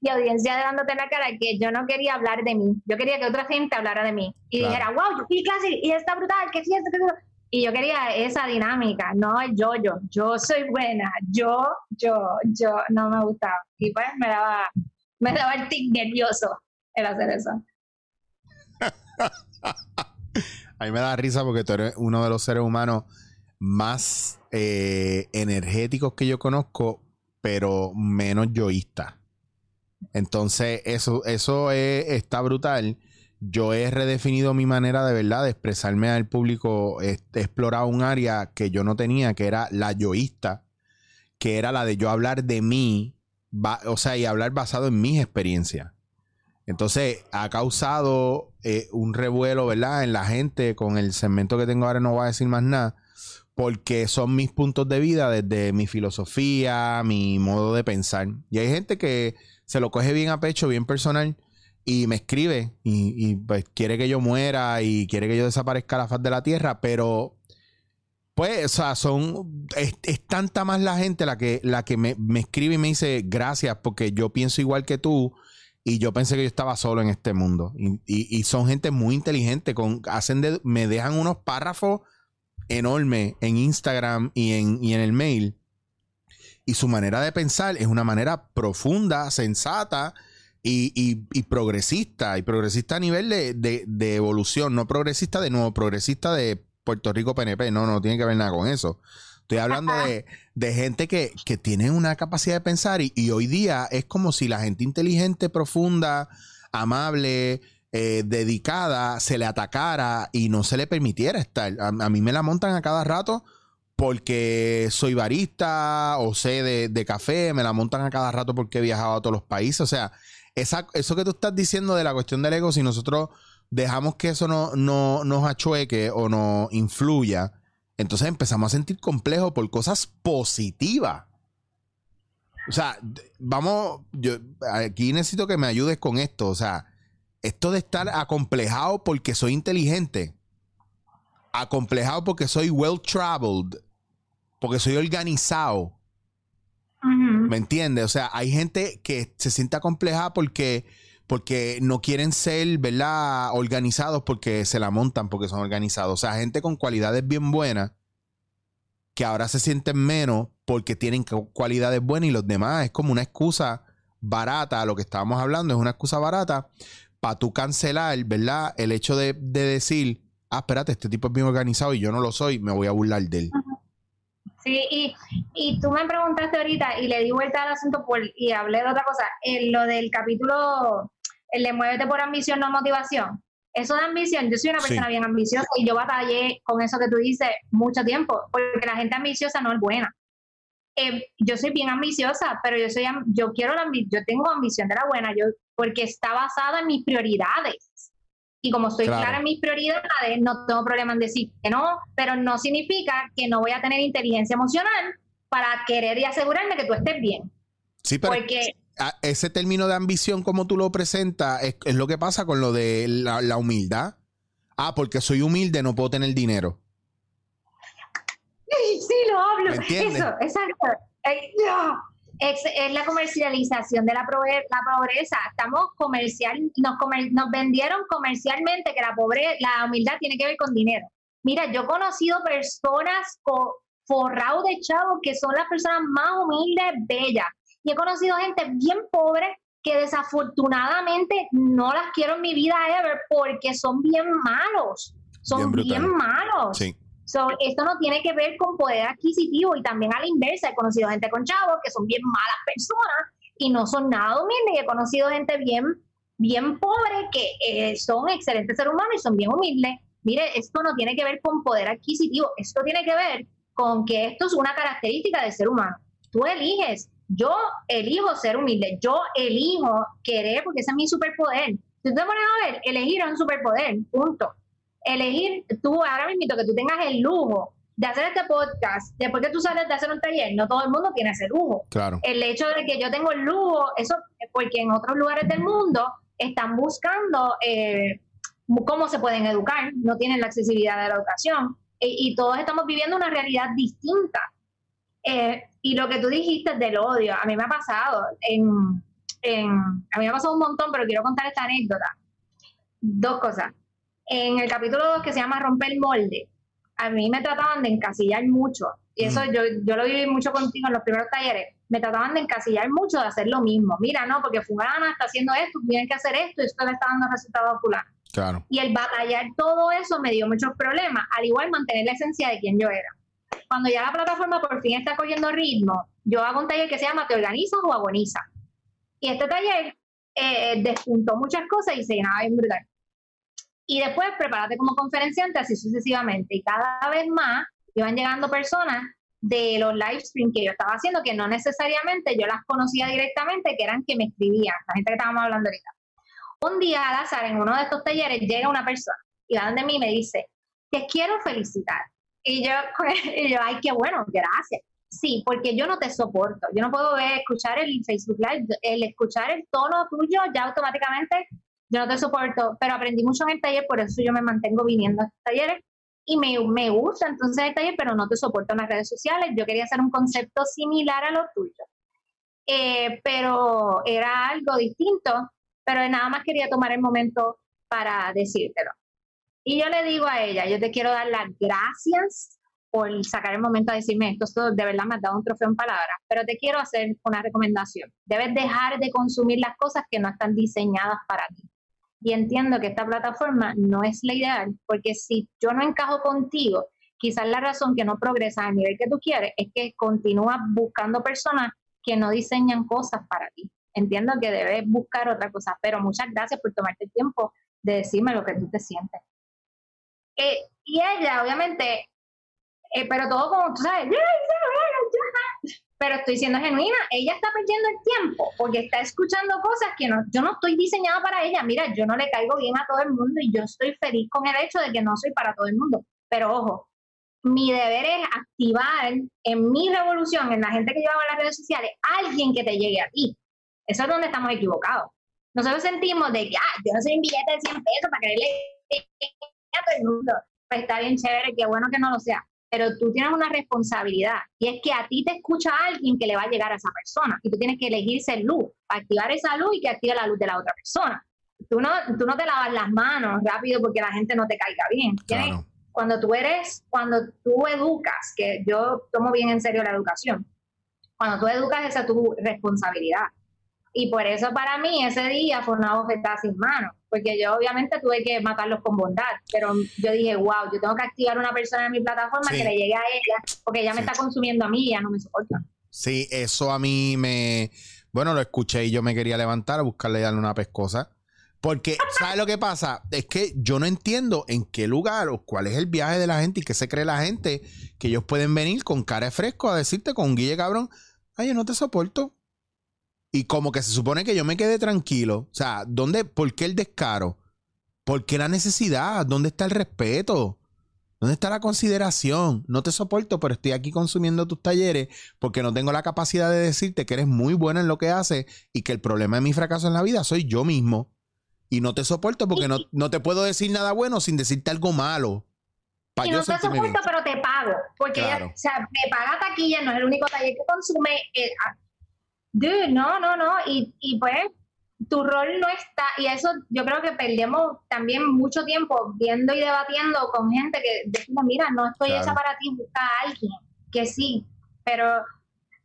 S2: y audiencia dándote la cara que yo no quería hablar de mí. Yo quería que otra gente hablara de mí. Y dijera, wow, y clase, y está brutal, que sí, que Y yo quería esa dinámica, no el yo, yo, yo soy buena, yo, yo, yo, no me gustaba. Y pues me daba, me daba el tic nervioso el hacer eso.
S1: A mí me da risa porque tú eres uno de los seres humanos más eh, energéticos que yo conozco, pero menos yoísta. Entonces, eso, eso está brutal. Yo he redefinido mi manera de verdad de expresarme al público. He, explorado un área que yo no tenía, que era la yoísta, que era la de yo hablar de mí, o sea, y hablar basado en mis experiencias. Entonces, ha causado eh, un revuelo, ¿verdad? En la gente con el segmento que tengo ahora, no voy a decir más nada, porque son mis puntos de vida desde mi filosofía, mi modo de pensar. Y hay gente que se lo coge bien a pecho, bien personal, y me escribe y, pues quiere que yo muera y quiere que yo desaparezca a la faz de la tierra, pero pues, o sea, son, es, es tanta más la gente la que, la que me, me escribe y me dice gracias porque yo pienso igual que tú y yo pensé que yo estaba solo en este mundo. Y, y- y son gente muy inteligente, con, hacen de- me dejan unos párrafos enormes en Instagram y en, y en el mail. Y su manera de pensar es una manera profunda, sensata y, y- y progresista. Y progresista a nivel de, de- de evolución, no progresista de nuevo, progresista de Puerto Rico PNP. No, no tiene que ver nada con eso. Estoy hablando de, de gente que, que tiene una capacidad de pensar y, y hoy día es como si la gente inteligente, profunda, amable, eh, dedicada, se le atacara y no se le permitiera estar. A, a mí me la montan a cada rato porque soy barista o sé de, de café, me la montan a cada rato porque he viajado a todos los países. O sea, esa, eso que tú estás diciendo de la cuestión del ego, si nosotros dejamos que eso no, no nos achueque o nos influya, entonces empezamos a sentir complejo por cosas positivas. O sea, vamos, yo aquí necesito que me ayudes con esto. O sea, esto de estar acomplejado porque soy inteligente, acomplejado porque soy well traveled, porque soy organizado. ¿Me entiendes? O sea, hay gente que se siente acomplejada porque, porque no quieren ser, ¿verdad? Organizados porque se la montan porque son organizados. O sea, gente con cualidades bien buenas que ahora se sienten menos porque tienen cu- cualidades buenas y los demás es como una excusa barata, lo que estábamos hablando es una excusa barata para tú cancelar, ¿verdad? El hecho de, de decir, ah, espérate, este tipo es bien organizado y yo no lo soy, me voy a burlar de él.
S2: Sí, y, y tú me preguntaste ahorita y le di vuelta al asunto por, y hablé de otra cosa. En lo del capítulo, el de Muévete por ambición, no motivación. Eso de ambición, yo soy una
S1: Sí.
S2: persona bien ambiciosa y yo batallé con eso que tú dices mucho tiempo, porque la gente ambiciosa no es buena. Eh, yo soy bien ambiciosa, pero yo soy yo quiero la yo tengo ambición de la buena, yo porque está basada en mis prioridades. Y como estoy
S1: Claro.
S2: clara en mis prioridades, no tengo problema en decir que no, pero no significa que no voy a tener inteligencia emocional para querer y asegurarme que tú estés bien.
S1: Sí, pero
S2: Porque
S1: ese término de ambición, como tú lo presentas, es, es lo que pasa con lo de la, la humildad. Ah, porque soy humilde, no puedo tener dinero.
S2: sí lo hablo.
S1: ¿Me entiendes?
S2: Eso, exacto. No. Es, es la comercialización de la, pobreza. Estamos comercial, nos, comer- nos vendieron comercialmente que la pobre, la humildad tiene que ver con dinero. Mira, yo he conocido personas co- forrados de chavos que son las personas más humildes, bellas. Y he conocido gente bien pobre que desafortunadamente no las quiero en mi vida ever porque son bien malos. Son
S1: Bien
S2: bien, malos.
S1: Sí.
S2: So, esto no tiene que ver con poder adquisitivo y también a la inversa. He conocido gente con chavos que son bien malas personas y no son nada humildes. Y he conocido gente bien, bien pobre que eh, son excelentes seres humanos y son bien humildes. Mire, esto no tiene que ver con poder adquisitivo. Esto tiene que ver con que esto es una característica del ser humano. Tú eliges. Yo elijo ser humilde. Yo elijo querer porque ese es mi superpoder. Si tú te pones a ver, elegir es un superpoder. Punto elegir tú ahora mismo que tú tengas el lujo de hacer este podcast, después que tú sales de hacer un taller, no todo el mundo tiene ese lujo.
S1: Claro.
S2: El hecho de que yo tengo el lujo, eso porque en otros lugares del mundo están buscando eh, cómo se pueden educar, no tienen la accesibilidad de la educación y, y todos estamos viviendo una realidad distinta. Eh, y lo que tú dijiste del odio, a mí me ha pasado, en, en- a mí me ha pasado un montón, pero quiero contar esta anécdota. Dos cosas en el capítulo 2 que se llama Romper el molde, a mí me trataban de encasillar mucho. Y eso
S1: Mm.
S2: yo, yo lo viví mucho contigo en los primeros talleres. Me trataban de encasillar mucho, de hacer lo mismo. Mira, no, porque fulana está haciendo esto, tienes que hacer esto, y esto le está dando resultados a fulana.
S1: Claro.
S2: Y el batallar todo eso me dio muchos problemas, al igual mantener la esencia de quien yo era. Cuando ya la plataforma por fin está cogiendo ritmo, yo hago un taller que se llama Te organizas o agoniza. Y este taller eh, despuntó muchas cosas y se llenaba bien brutal. Y después prepárate como conferenciante, así sucesivamente. Y cada vez más iban llegando personas de los live streams que yo estaba haciendo, que no necesariamente yo las conocía directamente, que eran que me escribían, la gente que estábamos hablando ahorita. Un día al azar, en uno de estos talleres, llega una persona y va donde mí me dice, te quiero felicitar. Y yo, ay, qué bueno, gracias. Sí, porque yo no te soporto. Yo no puedo ver, escuchar el Facebook Live, el escuchar el tono tuyo, ya automáticamente yo no te soporto. Pero aprendí mucho en el taller, por eso yo me mantengo viniendo a estos talleres y me, me gusta entonces el taller, pero no te soporto en las redes sociales. Yo quería hacer un concepto similar a lo tuyo. Eh, pero era algo distinto, pero nada más quería tomar el momento para decírtelo. Y yo le digo a ella, yo te quiero dar las gracias por sacar el momento a decirme esto, de verdad me has dado un trofeo en palabras, pero te quiero hacer una recomendación. Debes dejar de consumir las cosas que no están diseñadas para ti. Y entiendo que esta plataforma no es la ideal, porque si yo no encajo contigo, quizás la razón que no progresa al nivel que tú quieres es que continúas buscando personas que no diseñan cosas para ti. Entiendo que debes buscar otra cosa, pero muchas gracias por tomarte el tiempo de decirme lo que tú te sientes. Eh, y ella, obviamente, eh, pero todo como, tú sabes, pero estoy siendo genuina, ella está perdiendo el tiempo porque está escuchando cosas que no, yo no estoy diseñada para ella. Mira, yo no le caigo bien a todo el mundo y yo estoy feliz con el hecho de que no soy para todo el mundo. Pero ojo, mi deber es activar en mi revolución, en la gente que lleva a las redes sociales, alguien que te llegue a ti. Eso es donde estamos equivocados. Nosotros sentimos de que, ah, yo no soy un billete de 100 pesos para que le a todo el mundo. Pues está bien chévere, qué bueno que no lo sea pero tú tienes una responsabilidad y es que a ti te escucha alguien que le va a llegar a esa persona y tú tienes que elegir esa luz, activar esa luz y que active la luz de la otra persona. Tú no, tú no te lavas las manos rápido porque la gente no te caiga bien. Cuando tú eres, cuando tú educas, que yo tomo bien en serio la educación, cuando tú educas esa es tu responsabilidad. Y por eso para mí ese día fue una bofetada sin mano, porque yo obviamente tuve que matarlos con bondad, pero yo dije, wow, yo tengo que activar una persona en mi plataforma que le llegue a ella, porque ella me está consumiendo a mí y ya no me soporta.
S1: Sí, eso a mí me... Bueno, lo escuché y yo me quería levantar a buscarle y darle una pescosa. Porque, ¿sabes lo que pasa? Es que yo no entiendo en qué lugar o cuál es el viaje de la gente y qué se cree la gente que ellos pueden venir con cara de fresco a decirte con Guille cabrón, ay, yo no te soporto. Y como que se supone que yo me quede tranquilo. O sea, ¿dónde, ¿por qué el descaro? ¿Por qué la necesidad? ¿Dónde está el respeto? ¿Dónde está la consideración? No te soporto, pero estoy aquí consumiendo tus talleres porque no tengo la capacidad de decirte que eres muy buena en lo que haces y que el problema de mi fracaso en la vida soy yo mismo. Y no te soporto porque no, no te puedo decir nada bueno sin decirte algo malo.
S2: y no te soporto, pero te pago. Porque o sea, me paga taquilla, no es el único taller que consume. Eh, no, no, no. Y, y pues tu rol no está, y eso yo creo que perdemos también mucho tiempo viendo y debatiendo con gente que decimos, mira, no estoy hecha para ti, busca a alguien que sí, pero,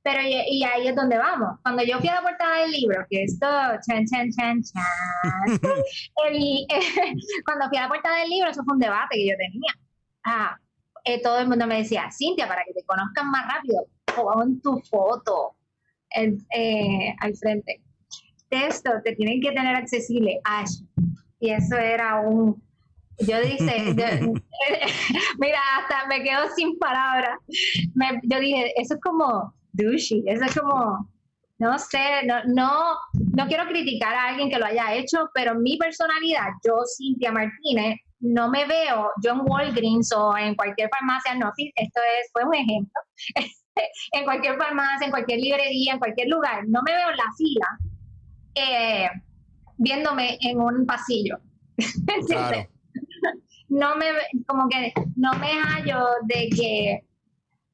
S2: pero y, ahí es donde vamos. Cuando yo fui a la portada del libro, que esto, chan, chan, chan, chan, cuando fui a la portada del libro, eso fue un debate que yo tenía. Ah, eh, todo el mundo me decía, Cintia, para que te conozcan más rápido, pon tu foto eh, al frente. Texto te tienen que tener accesible, Ash. Y eso era un... Yo dice, mira, hasta me quedo sin palabras. yo dije, eso es como douchey, eso es como, no sé, no, no, no quiero criticar a alguien que lo haya hecho, pero mi personalidad, yo, Cintia Martínez, no me veo yo en Walgreens o en cualquier farmacia, no, esto es, fue un ejemplo, en cualquier farmacia, en cualquier librería, en cualquier lugar. No me veo en la fila eh, viéndome en un pasillo. no me, como que no me hallo de que,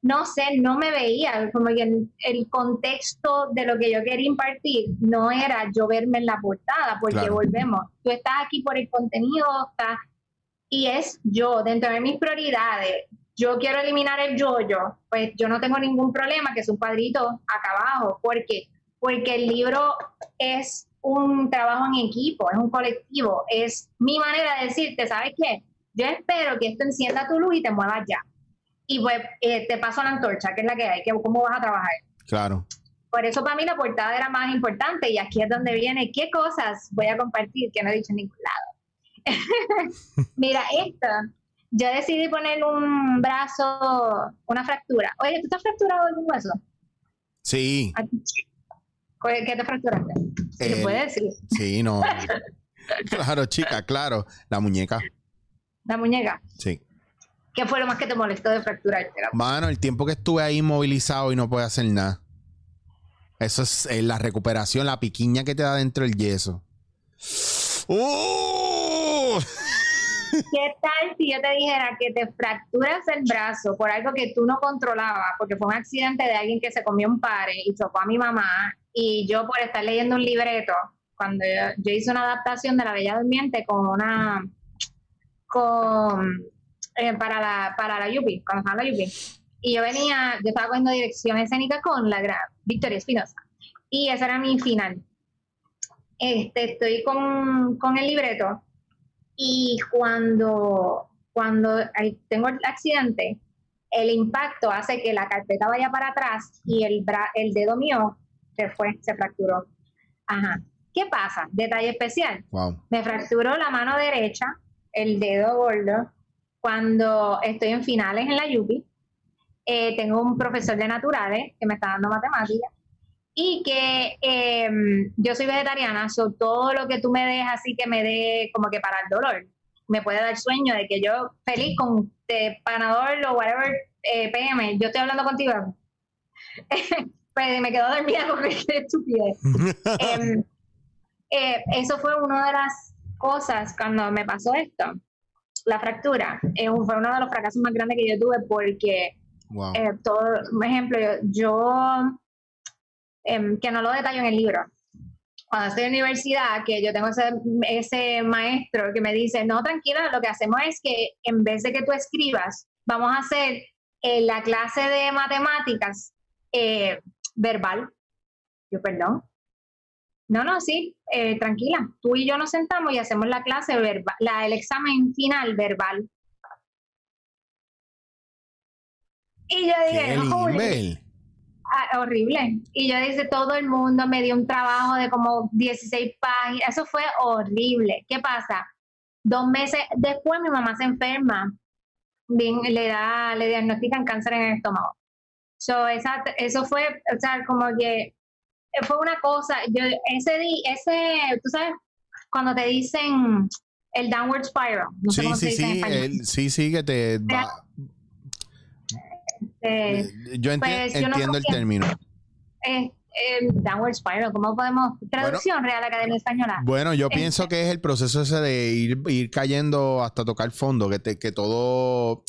S2: no sé, no me veía, como que el, contexto de lo que yo quería impartir no era yo verme en la portada, porque volvemos, tú estás aquí por el contenido, estás, y es yo, dentro de mis prioridades, yo quiero eliminar el yo-yo, pues yo no tengo ningún problema que es un cuadrito acá abajo. ¿Por qué? Porque el libro es un trabajo en equipo, es un colectivo, es mi manera de decirte, ¿sabes qué? Yo espero que esto encienda tu luz y te muevas ya. Y pues eh, te paso la antorcha, que es la que hay, que cómo vas a trabajar.
S1: Claro.
S2: Por eso para mí la portada era más importante y aquí es donde viene qué cosas voy a compartir que no he dicho en ningún lado. Mira, esto, yo decidí poner un brazo, una fractura. Oye, ¿tú estás fracturado algún hueso?
S1: Sí.
S2: ¿Qué te fracturaste? ¿Se
S1: El-
S2: puede decir?
S1: Sí, no. claro, chica, claro. La muñeca.
S2: La muñeca.
S1: Sí.
S2: ¿Qué fue lo más que te molestó de fracturarte?
S1: Mano, el tiempo que estuve ahí inmovilizado y no puedo hacer nada. Eso es eh, la recuperación, la piquiña que te da dentro del yeso. ¡Uh!
S2: ¿Qué tal si yo te dijera que te fracturas el brazo por algo que tú no controlabas, porque fue un accidente de alguien que se comió un pare y chocó a mi mamá, y yo por estar leyendo un libreto, cuando yo, yo hice una adaptación de La Bella Durmiente con una, con, eh, para la, para la Yupi, cuando estaba la Yupi, y yo venía, yo estaba cogiendo dirección escénica con la gran Victoria Espinosa, y ese era mi final. Este, estoy con, con el libreto y cuando, cuando tengo el accidente, el impacto hace que la carpeta vaya para atrás y el, bra- el dedo mío se fue, se fracturó. Ajá. ¿Qué pasa? Detalle especial.
S1: Wow.
S2: Me fracturó la mano derecha, el dedo gordo, cuando estoy en finales en la Yupi. Eh, tengo un profesor de naturales que me está dando matemáticas y que eh, yo soy vegetariana, so todo lo que tú me des así que me dé como que para el dolor, me puede dar sueño de que yo feliz con eh, panador o whatever eh, PM, yo estoy hablando contigo. pues me quedo dormida porque qué estupidez. Em, eh, eso fue una de las cosas cuando me pasó esto, la fractura. eh, fue uno de los fracasos más grandes que yo tuve porque
S1: wow.
S2: eh, todo, un ejemplo, yo, yo, em, que no lo detallo en el libro. Cuando estoy en universidad, que yo tengo ese, ese maestro que me dice, no, tranquila, lo que hacemos es que en vez de que tú escribas, vamos a hacer eh, la clase de matemáticas eh, verbal. Yo, perdón. No, no, sí, eh, tranquila. Tú y yo nos sentamos y hacemos la clase verbal, la, el examen final verbal. Y yo dije,
S1: ¡Qué
S2: "Holy
S1: nivel!
S2: Ah, horrible. Y yo dice, todo el mundo me dio un trabajo de como 16 páginas. Eso fue horrible. ¿Qué pasa? Dos meses después mi mamá se enferma. Bien, le da, le diagnostican cáncer en el estómago. So, esa, eso fue, o sea, como que fue una cosa, yo ese di, ese, tú sabes, cuando te dicen el downward spiral, no sé
S1: Sí,
S2: cómo
S1: sí,
S2: se dice
S1: sí. el- sí, sí, que te va-
S2: Eh,
S1: Yo enti-
S2: pues, yo no
S1: entiendo el
S2: que-
S1: término.
S2: eh, eh, downward spiral, ¿cómo podemos? Traducción Real Academia Española.
S1: Bueno, yo
S2: Este-
S1: pienso que es el proceso ese de ir, ir cayendo hasta tocar fondo, que, te- que todo,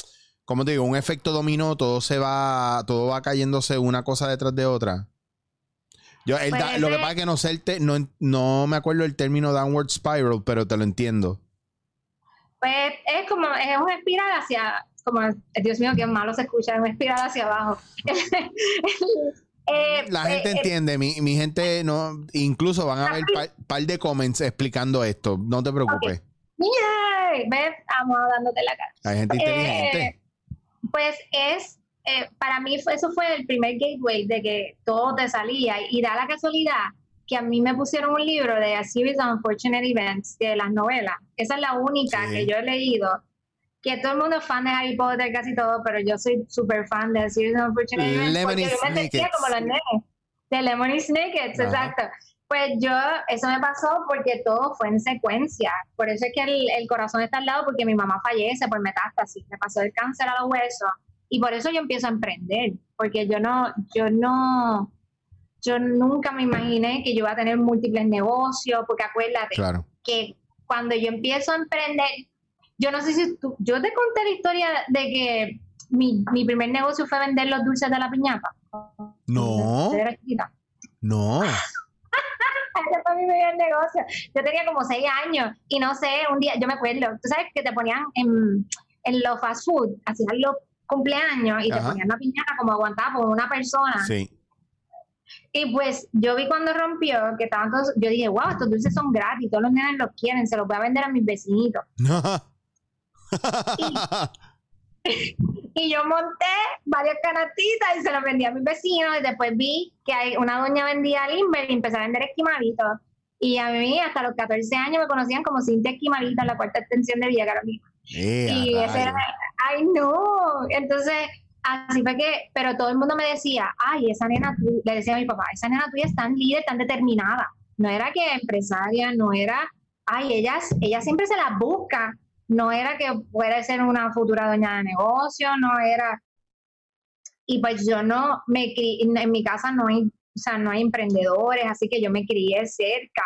S1: como te digo, un efecto dominó, todo se va, todo va cayéndose una cosa detrás de otra. Yo, el
S2: Pues
S1: da- lo que pasa es que no sé el te- no, no me acuerdo el término downward spiral, pero te lo entiendo.
S2: Pues es como, es una espiral hacia, como, Dios mío, qué malo se escucha, es espiral hacia abajo. Eh,
S1: La
S2: eh,
S1: gente
S2: eh,
S1: entiende, mi, mi gente no, incluso van a haber par, par de comments explicando esto, no te preocupes.
S2: yay, ¿ves? Vamos dándote la cara.
S1: Hay gente inteligente.
S2: Eh, pues es, eh, para mí fue, eso fue el primer gateway de que todo te salía y da la casualidad que a mí me pusieron un libro de A Series of Unfortunate Events de las novelas. Esa es la única
S1: Sí.
S2: que yo he leído. Que todo el mundo es fan de Harry Potter, casi todo, pero yo soy súper fan de Series of Unfortunate Events. Porque yo me sentía
S1: Snickets.
S2: como los nenes. De Lemony Snickets,
S1: Ajá.
S2: exacto. Pues yo, eso me pasó porque todo fue en secuencia. Por eso es que el, el corazón está al lado, porque mi mamá fallece por metástasis. Me pasó el cáncer a los huesos. Y por eso yo empiezo a emprender. Porque yo no, yo no, yo nunca me imaginé que yo iba a tener múltiples negocios. Porque acuérdate
S1: Claro.
S2: que cuando yo empiezo a emprender, yo no sé si tú, yo te conté la historia de que mi, mi primer negocio fue vender los dulces de la piñata.
S1: No,
S2: Yo era chiquita.
S1: no.
S2: Ese fue mi primer negocio. Yo tenía como seis años y no sé, un día, yo me acuerdo, tú sabes que te ponían en, en los fast food, hacían los cumpleaños y te ponían la piñata como aguantada por una persona.
S1: Sí.
S2: Y pues yo vi cuando rompió que estaban todos, yo dije, wow, estos dulces son gratis, todos los nenes los quieren, se los voy a vender a mis vecinitos. Y yo monté varias canastitas y se los vendí a mis vecinos. Y después vi que hay una doña vendía limber y empecé a vender esquimalitos. Y a mí hasta los 14 años me conocían como Cintia Quimalita en la cuarta extensión de Villa Carolina.
S1: Eh,
S2: y ese era,
S1: rayos.
S2: ay no, entonces así fue que, pero todo el mundo me decía, ay, esa nena, tu-", le decía a mi papá, esa nena tuya es tan líder, tan determinada. No era que empresaria, no era, ay, ellas, ella siempre se las busca, no era que pueda ser una futura dueña de negocio, no era, y pues yo no me crié, en mi casa no hay, o sea, no hay emprendedores, así que yo me crié cerca.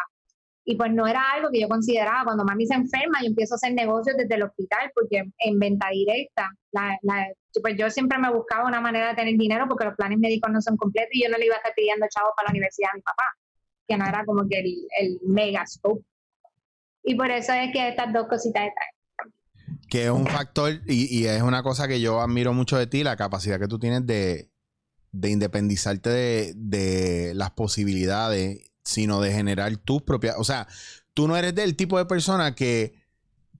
S2: Y pues no era algo que yo consideraba. Cuando mami se enferma, yo empiezo a hacer negocios desde el hospital, porque en venta directa, la, la- pues yo siempre me buscaba una manera de tener dinero porque los planes médicos no son completos y yo no le iba a estar pidiendo chavos para la universidad a mi papá, que no era como que el, el mega scope. Y por eso es que estas dos cositas están.
S1: Que es un factor y, es una cosa que yo admiro mucho de ti, la capacidad que tú tienes de, de independizarte de, de las posibilidades, sino de generar tus propias. O sea, tú no eres del tipo de persona que,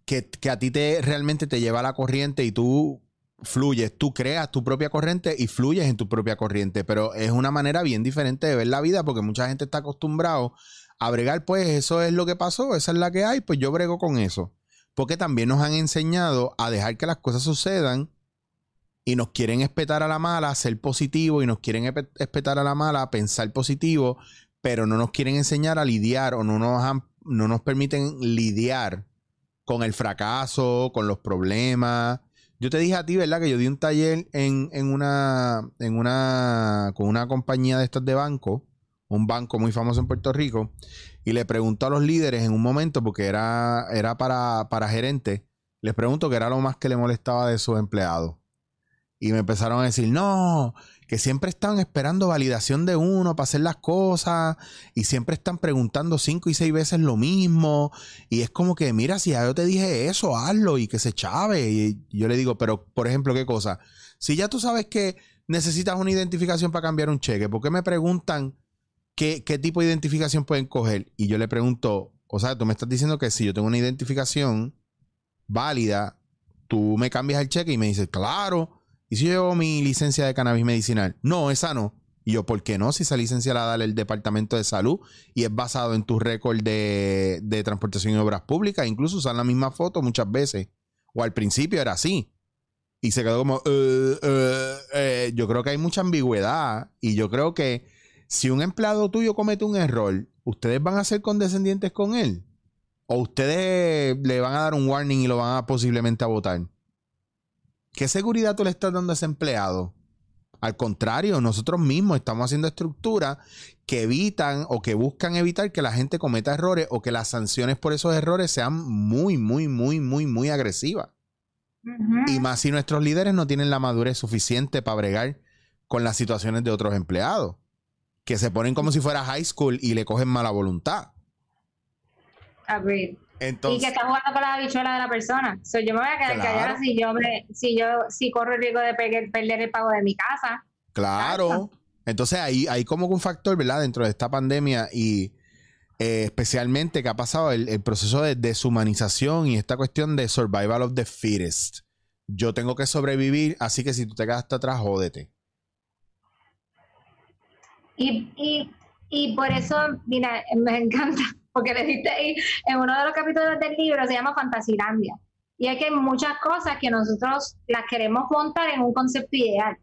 S1: que, que a ti te realmente te lleva la corriente y tú fluyes, tú creas tu propia corriente y fluyes en tu propia corriente, pero es una manera bien diferente de ver la vida porque mucha gente está acostumbrado a bregar, pues eso es lo que pasó, esa es la que hay, pues yo brego con eso porque también nos han enseñado a dejar que las cosas sucedan y nos quieren espetar a la mala, ser positivo y nos quieren espetar a la mala, pensar positivo, pero no nos quieren enseñar a lidiar o no nos, han- no nos permiten lidiar con el fracaso, con los problemas. Yo te dije a ti, ¿verdad? Que yo di un taller en, en una, en una, con una compañía de estas de banco, un banco muy famoso en Puerto Rico, y le pregunto a los líderes en un momento, porque era, era para, para gerentes, les pregunto qué era lo más que le molestaba de sus empleados. Y me empezaron a decir, no, que siempre están esperando validación de uno para hacer las cosas y siempre están preguntando cinco y seis veces lo mismo. Y es como que, mira, si ya yo te dije eso, hazlo y que se chave. Y yo le digo, pero, por ejemplo, ¿qué cosa? Si ya tú sabes que necesitas una identificación para cambiar un cheque, ¿por qué me preguntan qué, qué tipo de identificación pueden coger? Y yo le pregunto, o sea, tú me estás diciendo que si yo tengo una identificación válida, tú me cambias el cheque y me dices, claro. ¿Y si yo llevo mi licencia de cannabis medicinal? No, esa no. Y yo, ¿por qué no? Si esa licencia la da el Departamento de Salud y es basado en tu récord de, de transportación y obras públicas, incluso usan la misma foto muchas veces. O al principio era así. Y se quedó como, "Eh, eh, eh". yo creo que hay mucha ambigüedad y yo creo que si un empleado tuyo comete un error, ¿ustedes van a ser condescendientes con él? ¿O ustedes le van a dar un warning y lo van a posiblemente a votar? ¿Qué seguridad tú le estás dando a ese empleado? Al contrario, nosotros mismos estamos haciendo estructuras que evitan o que buscan evitar que la gente cometa errores o que las sanciones por esos errores sean muy, muy, muy, muy, muy agresivas. Y más si nuestros líderes no tienen la madurez suficiente para bregar con las situaciones de otros empleados, que se ponen como si fuera high school y le cogen mala voluntad.
S2: Agreed. y que
S1: Entonces,
S2: está jugando con la habichuela de la persona. So, yo me voy a quedar
S1: Claro.
S2: callada si yo me, si yo si corro el riesgo de pe- perder el pago de mi casa.
S1: claro. Entonces ahí hay como un factor, ¿verdad? Dentro de esta pandemia y eh, especialmente que ha pasado el, el proceso de deshumanización y esta cuestión de survival of the fittest. Yo tengo que sobrevivir, así que si tú te quedas hasta atrás, jódete.
S2: Y, y, y por eso, mira, me encanta, porque le diste ahí, en uno de los capítulos del libro se llama Fantasilandia. Y es que hay muchas cosas que nosotros las queremos montar en un concepto ideal.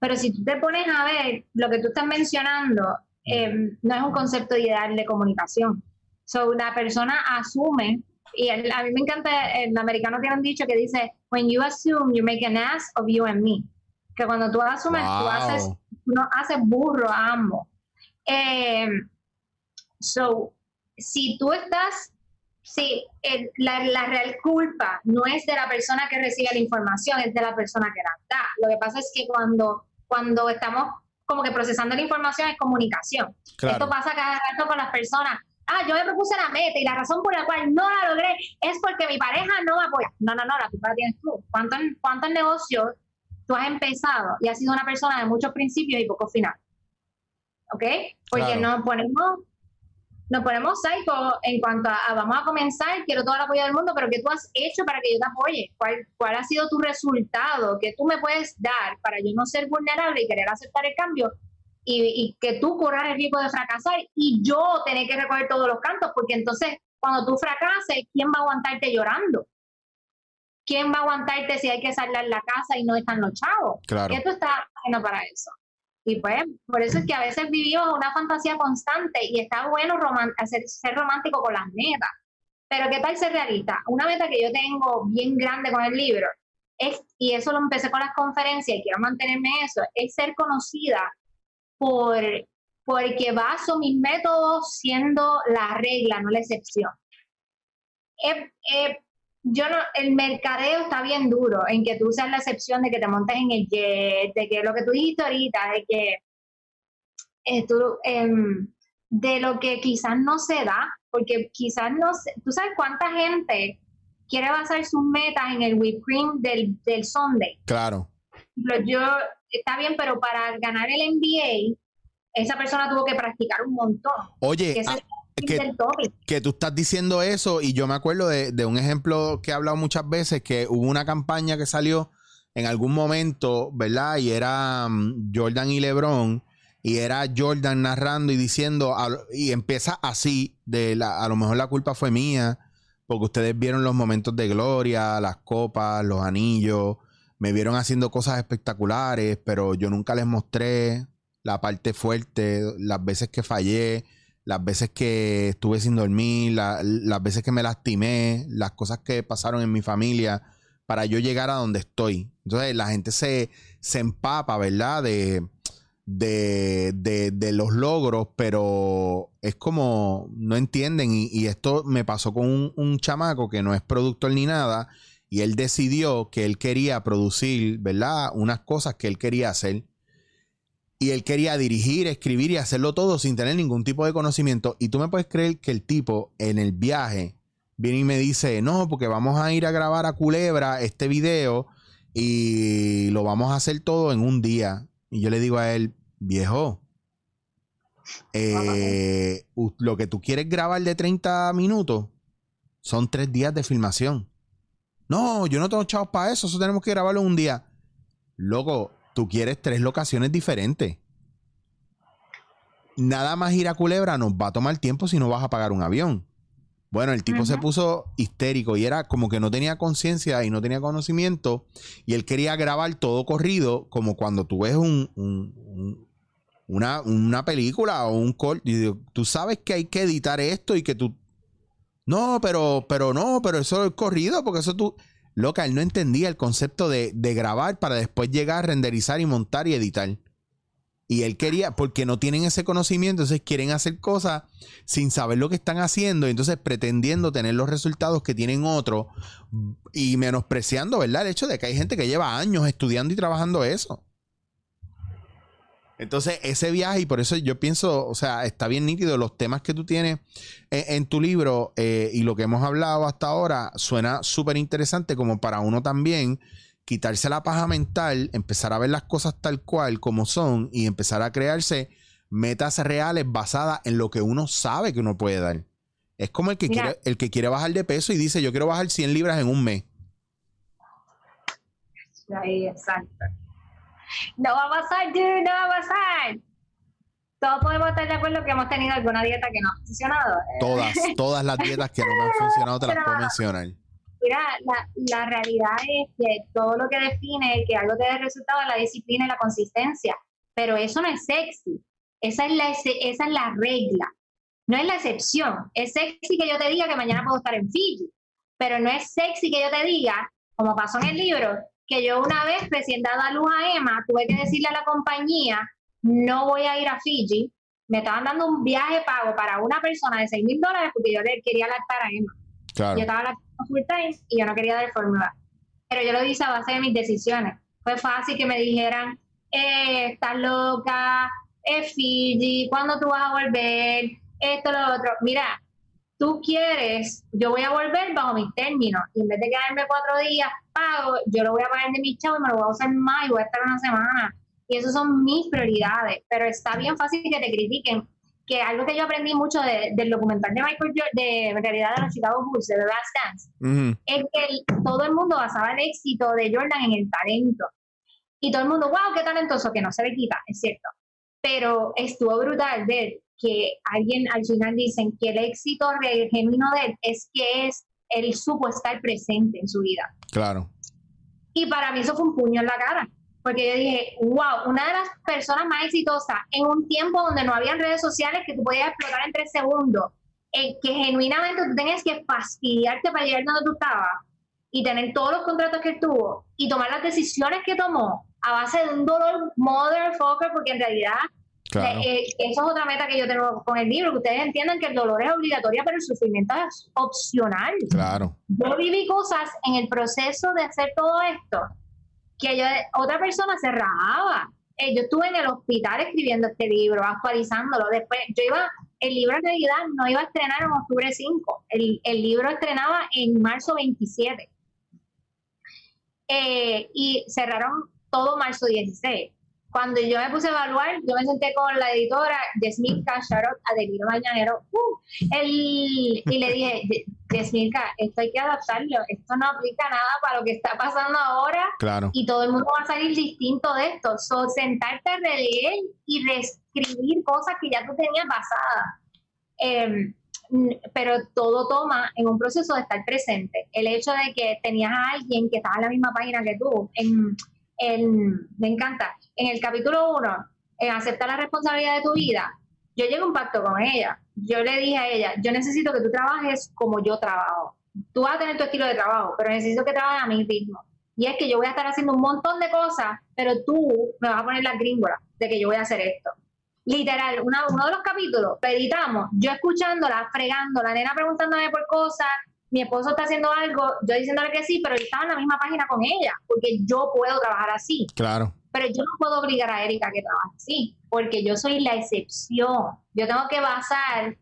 S2: Pero si tú te pones a ver lo que tú estás mencionando, eh, no es un concepto ideal de comunicación. So, la persona asume, y el- a mí me encanta, el americano tiene un dicho que dice, when you assume, you make an ass of you and me. Que cuando tú asumes, tú
S1: Wow.
S2: haces uno hace burro a ambos. Eh, so, si tú estás, si el- la, la real culpa no es de la persona que recibe la información, es de la persona que la da. Lo que pasa es que cuando, cuando estamos como que procesando la información es comunicación. Esto pasa cada rato con las personas. Ah, yo me propuse la meta y la razón por la cual no la logré es porque mi pareja no me apoya. No, no, no, la culpa la tienes tú. ¿Cuántos, cuántos negocios tú has empezado y has sido una persona de muchos principios y pocos finales? ¿Ok? Porque
S1: Claro.
S2: nos ponemos nos ponemos psycho en cuanto a, a vamos a comenzar, quiero todo el apoyo del mundo, pero ¿qué tú has hecho para que yo te apoye? ¿Cuál, ¿Cuál ha sido tu resultado que tú me puedes dar para yo no ser vulnerable y querer aceptar el cambio? y, y que tú corras el riesgo de fracasar y yo tener que recoger todos los cantos, porque entonces cuando tú fracases, ¿quién va a aguantarte llorando? ¿Quién va a aguantarte si hay que saldar la casa y no están los chavos?
S1: Claro.
S2: ¿Qué tú estás haciendo para eso? Y pues, por eso es que a veces vivimos una fantasía constante y está bueno hacer, ser romántico con las metas. Pero ¿qué tal ser realista? Una meta que yo tengo bien grande con el libro es, y eso lo empecé con las conferencias y quiero mantenerme eso, es ser conocida por porque baso mis métodos siendo la regla, no la excepción. Eh, yo no, el mercadeo está bien duro en que tú seas la excepción de que te montes en el jet, de que lo que tú dijiste ahorita, de que eh, tú, em, de lo que quizás no se da, porque quizás no se, tú sabes cuánta gente quiere basar sus metas en el whipped cream del, del Sunday.
S1: Claro.
S2: Yo, está bien, pero para ganar el NBA, esa persona tuvo que practicar un montón.
S1: Oye,
S2: Que
S1: tú estás diciendo eso y yo me acuerdo de, de un ejemplo que he hablado muchas veces, que hubo una campaña que salió en algún momento, ¿verdad? Y era mm, Jordan y LeBron y era Jordan narrando y diciendo, a y empieza así, de la, a lo mejor la culpa fue mía, porque ustedes vieron los momentos de gloria, las copas, los anillos, me vieron haciendo cosas espectaculares, pero yo nunca les mostré la parte fuerte, las veces que fallé, las veces que estuve sin dormir, la- las veces que me lastimé, las cosas que pasaron en mi familia para yo llegar a donde estoy. Entonces la gente se, se empapa, ¿verdad? De, de, de- los logros, pero es como no entienden. Y, y esto me pasó con un, un chamaco que no es productor ni nada. Y él decidió que él quería producir, ¿verdad? Unas cosas que él quería hacer. Y él quería dirigir, escribir y hacerlo todo sin tener ningún tipo de conocimiento. Y tú me puedes creer que el tipo en el viaje viene y me dice, no, porque vamos a ir a grabar a Culebra este video y lo vamos a hacer todo en un día. Y yo le digo a él, viejo, eh, lo que tú quieres grabar de 30 minutos son tres días de filmación. No, yo no tengo chavos para eso, eso tenemos que grabarlo en un día. Loco, tú quieres tres locaciones diferentes. Nada más ir a Culebra nos va a tomar tiempo si no vas a pagar un avión. Bueno, el tipo se puso histérico y era como que no tenía conciencia y no tenía conocimiento y él quería grabar todo corrido como cuando tú ves un, un- un- una, una película o un corto y digo, tú sabes que hay que editar esto y que tú no, pero, pero no, pero eso es corrido, porque eso tú. Loca, él no entendía el concepto de, de grabar para después llegar, renderizar y montar y editar. Y él quería, porque no tienen ese conocimiento, entonces quieren hacer cosas sin saber lo que están haciendo, y entonces pretendiendo tener los resultados que tienen otros y menospreciando, ¿verdad? El hecho de que hay gente que lleva años estudiando y trabajando eso. Entonces, ese viaje, y por eso yo pienso, o sea, está bien nítido, los temas que tú tienes en, en tu libro eh, y lo que hemos hablado hasta ahora, suena súper interesante como para uno también quitarse la paja mental, empezar a ver las cosas tal cual como son y empezar a crearse metas reales basadas en lo que uno sabe que uno puede dar. Es como el que,
S2: Mira.
S1: quiere, el que quiere bajar de peso y dice, yo quiero bajar 100 libras en un mes.
S2: Ahí, exacto. No va a pasar, dude, no va a pasar. Todos podemos estar de acuerdo que hemos tenido alguna dieta que no ha funcionado. Eh,
S1: Todas, todas las dietas que no me han funcionado te las puedo mencionar.
S2: Mira, la, la realidad es que todo lo que define que algo te dé resultado es la disciplina y la consistencia. Pero eso no es sexy. Esa es la, esa es la regla. No es la excepción. Es sexy que yo te diga que mañana puedo estar en Fiji. Pero no es sexy que yo te diga, como pasó en el libro, que yo una vez recién dado a luz a Emma, tuve que decirle a la compañía, no voy a ir a Fiji. Me estaban dando un viaje pago para una persona de 6 mil dólares porque yo le quería lactar a Emma.
S1: Claro.
S2: Yo estaba lactando full time y yo no quería dar fórmula. Pero yo lo hice a base de mis decisiones. Fue fácil que me dijeran, eh, estás loca, es Fiji, ¿cuándo tú vas a volver? Esto, lo otro. Mira, tú quieres, yo voy a volver bajo mis términos. Y en vez de quedarme cuatro días pago, yo lo voy a pagar de mi chavo y me lo voy a usar más y voy a estar una semana. Y esas son mis prioridades. Pero está bien fácil que te critiquen. Que algo que yo aprendí mucho de- del documental de Michael Jordan, de en realidad de los Chicago Bulls, de The Last Dance, es que el- todo el mundo basaba el éxito de Jordan en el talento. Y todo el mundo, wow, qué talentoso, que no se le quita, es cierto. pero estuvo brutal ver que alguien al final dicen que el éxito genuino de él es que es él supo estar presente en su vida.
S1: Claro.
S2: Y para mí eso fue un puño en la cara, porque yo dije, wow, una de las personas más exitosas en un tiempo donde no había redes sociales que tú podías explotar en tres segundos, en que genuinamente tú tenías que fastidiarte para llegar donde tú estabas y tener todos los contratos que tuvo y tomar las decisiones que tomó a base de un dolor motherfucker, porque en realidad
S1: Claro.
S2: eh, eso es otra meta que yo tengo con el libro, que ustedes entiendan que el dolor es obligatorio, pero el sufrimiento es opcional.
S1: Claro.
S2: Yo viví cosas en el proceso de hacer todo esto que yo, otra persona se rajaba. Eh, yo estuve en el hospital escribiendo este libro, actualizándolo. Después, yo iba, el libro en realidad no iba a estrenar en octubre 5, el, el libro estrenaba en marzo 27. Eh, y cerraron todo marzo 16. Cuando yo me puse a evaluar, yo me senté con la editora Yasminka Sharot Adelino Mañanero uh, el, y le dije, Yasminka, esto hay que adaptarlo, esto no aplica nada para lo que está pasando ahora
S1: Claro.
S2: y todo el mundo va a salir distinto de esto. So, sentarte a releer y reescribir cosas que ya tú tenías basadas. Em, pero todo toma en un proceso de estar presente. El hecho de que tenías a alguien que estaba en la misma página que tú, en, me encanta, en el capítulo 1, en aceptar la responsabilidad de tu vida, yo llegué a un pacto con ella. Yo le dije a ella, yo necesito que tú trabajes como yo trabajo. Tú vas a tener tu estilo de trabajo, pero necesito que trabajes a mi ritmo. Y es que yo voy a estar haciendo un montón de cosas, pero tú me vas a poner la gringola de que yo voy a hacer esto. Literal, una- uno de los capítulos, lo editamos, yo escuchándola, fregando, la nena preguntándome por cosas, mi esposo está haciendo algo, yo diciéndole que sí, pero yo estaba en la misma página con ella, porque yo puedo trabajar así.
S1: Claro.
S2: Pero yo no puedo obligar a Erika a que trabaje así, porque yo soy la excepción. Yo tengo que basar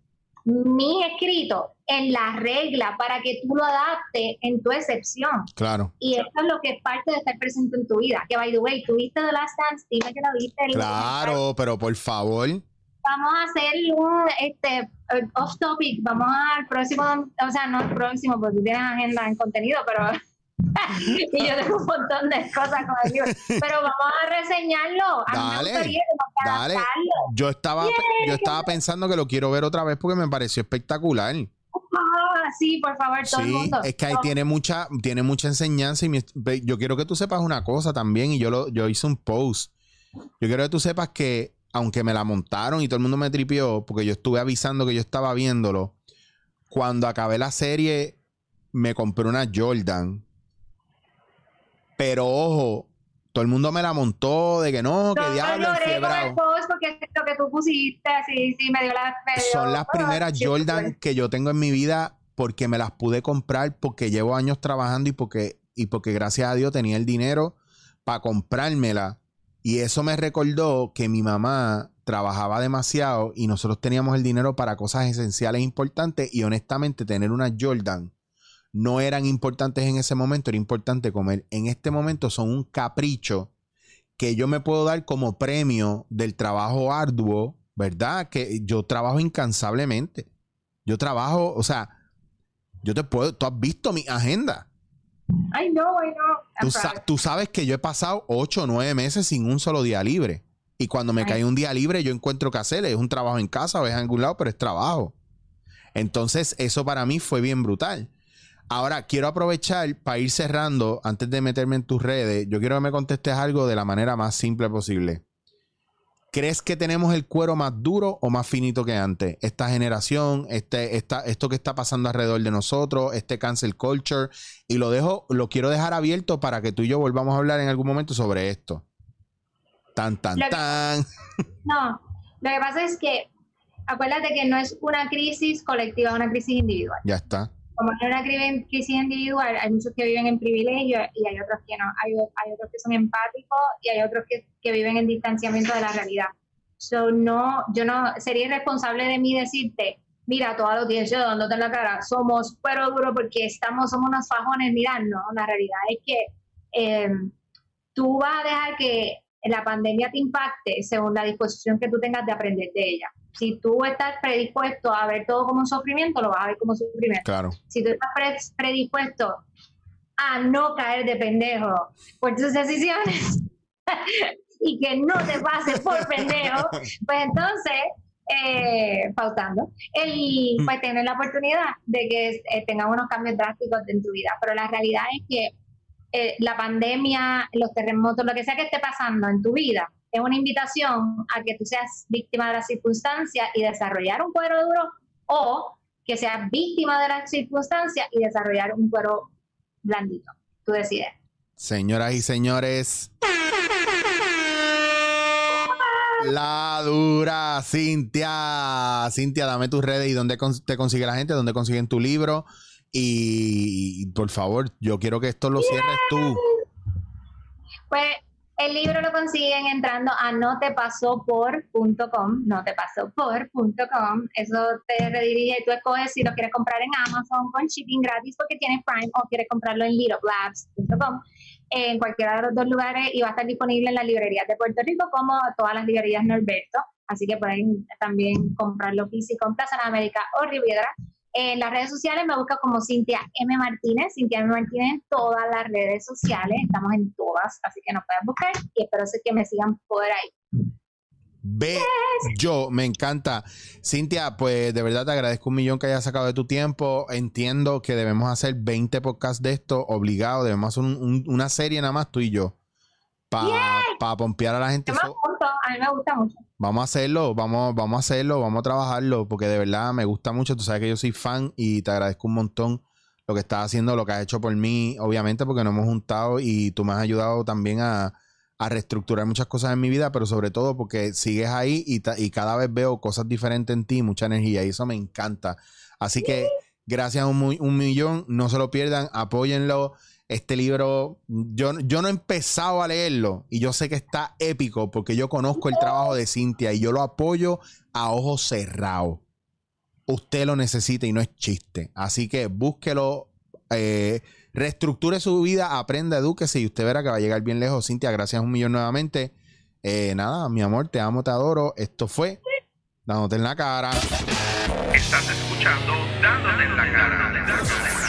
S2: mi escrito en la regla para que tú lo adaptes en tu excepción.
S1: Claro.
S2: Y eso es lo que es parte de estar presente en tu vida. Que, by the way, tuviste The Last Dance, dime que lo viste.
S1: Claro, pero por favor.
S2: Vamos a hacer un este, eh, off topic. Vamos al próximo, o sea, no el próximo, porque tú tienes agenda en contenido, pero. y yo tengo un montón de cosas con el libro. Pero vamos a reseñarlo. A
S1: Dale, dale. Yo estaba, yo estaba pensando que lo quiero ver otra vez porque me pareció espectacular.
S2: Ah, sí, por favor, todo el
S1: Sí,
S2: mundo.
S1: es que ahí
S2: No,
S1: tiene mucha, tiene mucha enseñanza y mi- yo quiero que tú sepas una cosa también y yo lo, yo hice un post. Yo quiero que tú sepas que aunque me la montaron y todo el mundo me tripió porque yo estuve avisando que yo estaba viéndolo, cuando acabé la serie me compré una Jordan. Pero ojo, todo el mundo me la montó de que no, que
S2: yo
S1: diablo,
S2: el post porque lo que tú pusiste, sí, sí, me dio la. me dio-
S1: Son las primeras
S2: sí,
S1: Jordan
S2: pues.
S1: que yo tengo en mi vida porque me las pude comprar porque llevo años trabajando y porque, y porque gracias a Dios tenía el dinero para comprármela. Y eso me recordó que mi mamá trabajaba demasiado y nosotros teníamos el dinero para cosas esenciales e importantes y honestamente tener una Jordan no eran importantes en ese momento, era importante comer. En este momento son un capricho que yo me puedo dar como premio del trabajo arduo, ¿verdad? Que yo trabajo incansablemente. Yo trabajo, o sea, yo te puedo, tú has visto mi agenda.
S2: No.
S1: Tú, sa- sabes que yo he pasado ocho o nueve meses sin un solo día libre. Y cuando me
S2: Ay.
S1: cae un día libre, yo encuentro que hacer. Es un trabajo en casa o es en algún lado, pero es trabajo. Entonces, eso para mí fue bien brutal. Ahora, quiero aprovechar para ir cerrando, antes de meterme en tus redes, yo quiero que me contestes algo de la manera más simple posible. ¿Crees que tenemos el cuero más duro o más finito que antes? Esta generación, este, esta, esto que está pasando alrededor de nosotros, este cancel culture, y lo dejo, lo quiero dejar abierto para que tú y yo volvamos a hablar en algún momento sobre esto. Tan, tan,
S2: que-
S1: tan.
S2: No, lo que pasa es que acuérdate que no es una crisis colectiva, es una crisis individual.
S1: Ya está.
S2: Como no una cri- crisis individual, hay muchos que viven en privilegio y hay otros que no. Hay, otros que son empáticos y hay otros que, viven en distanciamiento de la realidad. So, no, yo no sería irresponsable de mí decirte, mira, toda la audiencia dándote en la cara, somos pero duro porque estamos, somos unos fajones, mira, no, la realidad es que eh, tú vas a dejar que la pandemia te impacte según la disposición que tú tengas de aprender de ella. Si tú estás predispuesto a ver todo como un sufrimiento, lo vas a ver como sufrimiento.
S1: Claro.
S2: Si tú estás pre- predispuesto a no caer de pendejo por tus decisiones, y que no te pases por pendejo, pues entonces, eh, pautando, el, pues tener la oportunidad de que eh, tengan unos cambios drásticos en tu vida. Pero la realidad es que eh, la pandemia, los terremotos, lo que sea que esté pasando en tu vida, es una invitación a que tú seas víctima de las circunstancias y desarrollar un cuero duro o que seas víctima de las circunstancias y desarrollar un cuero blandito. Tú decides.
S1: Señoras y señores. La dura, Cintia. Cintia, dame tus redes y dónde te consigue la gente, dónde consiguen tu libro. Y, por favor, yo quiero que esto lo cierres tú.
S2: Pues el libro lo consiguen entrando a notepasopor.com, notepasopor.com. Eso te redirige tú escoges si lo quieres comprar en Amazon con shipping gratis porque tienes Prime o quieres comprarlo en littlelabs.com en cualquiera de los dos lugares y va a estar disponible en las librerías de Puerto Rico como todas las librerías Norberto. Así que pueden también comprarlo físico en Plaza de América o Riviera. En las redes sociales me busca como Cintia M. Martínez, Cintia M. Martínez en todas las redes sociales, estamos en todas, así que nos pueden buscar y espero que me sigan por ahí.
S1: Ve, yo, me encanta. Cintia, pues de verdad te agradezco un millón que hayas sacado de tu tiempo. Entiendo que debemos hacer 20 podcasts de esto, obligado. Debemos hacer una serie nada más tú y yo. Para pompear a la gente.
S2: a mí me gusta mucho.
S1: Vamos a hacerlo, vamos, vamos a hacerlo, vamos a trabajarlo, porque de verdad me gusta mucho. Tú sabes que yo soy fan y te agradezco un montón lo que estás haciendo, lo que has hecho por mí, obviamente, porque nos hemos juntado y tú me has ayudado también a, reestructurar muchas cosas en mi vida, pero sobre todo porque sigues ahí y, y, cada vez veo cosas diferentes en ti, mucha energía, y eso me encanta. Así que gracias a un, un millón, no se lo pierdan, apóyenlo. Este libro, yo, yo no he empezado a leerlo y yo sé que está épico porque yo conozco el trabajo de Cintia y yo lo apoyo a ojos cerrados. Usted lo necesita y no es chiste. Así que búsquelo, eh, reestructure su vida, aprenda, edúquese y usted verá que va a llegar bien lejos. Cintia, gracias un millón nuevamente. Eh, nada, mi amor, te amo, te adoro. Esto fue Dándote en la cara.
S3: Estás escuchando Dándote en la cara. Dándote en la cara.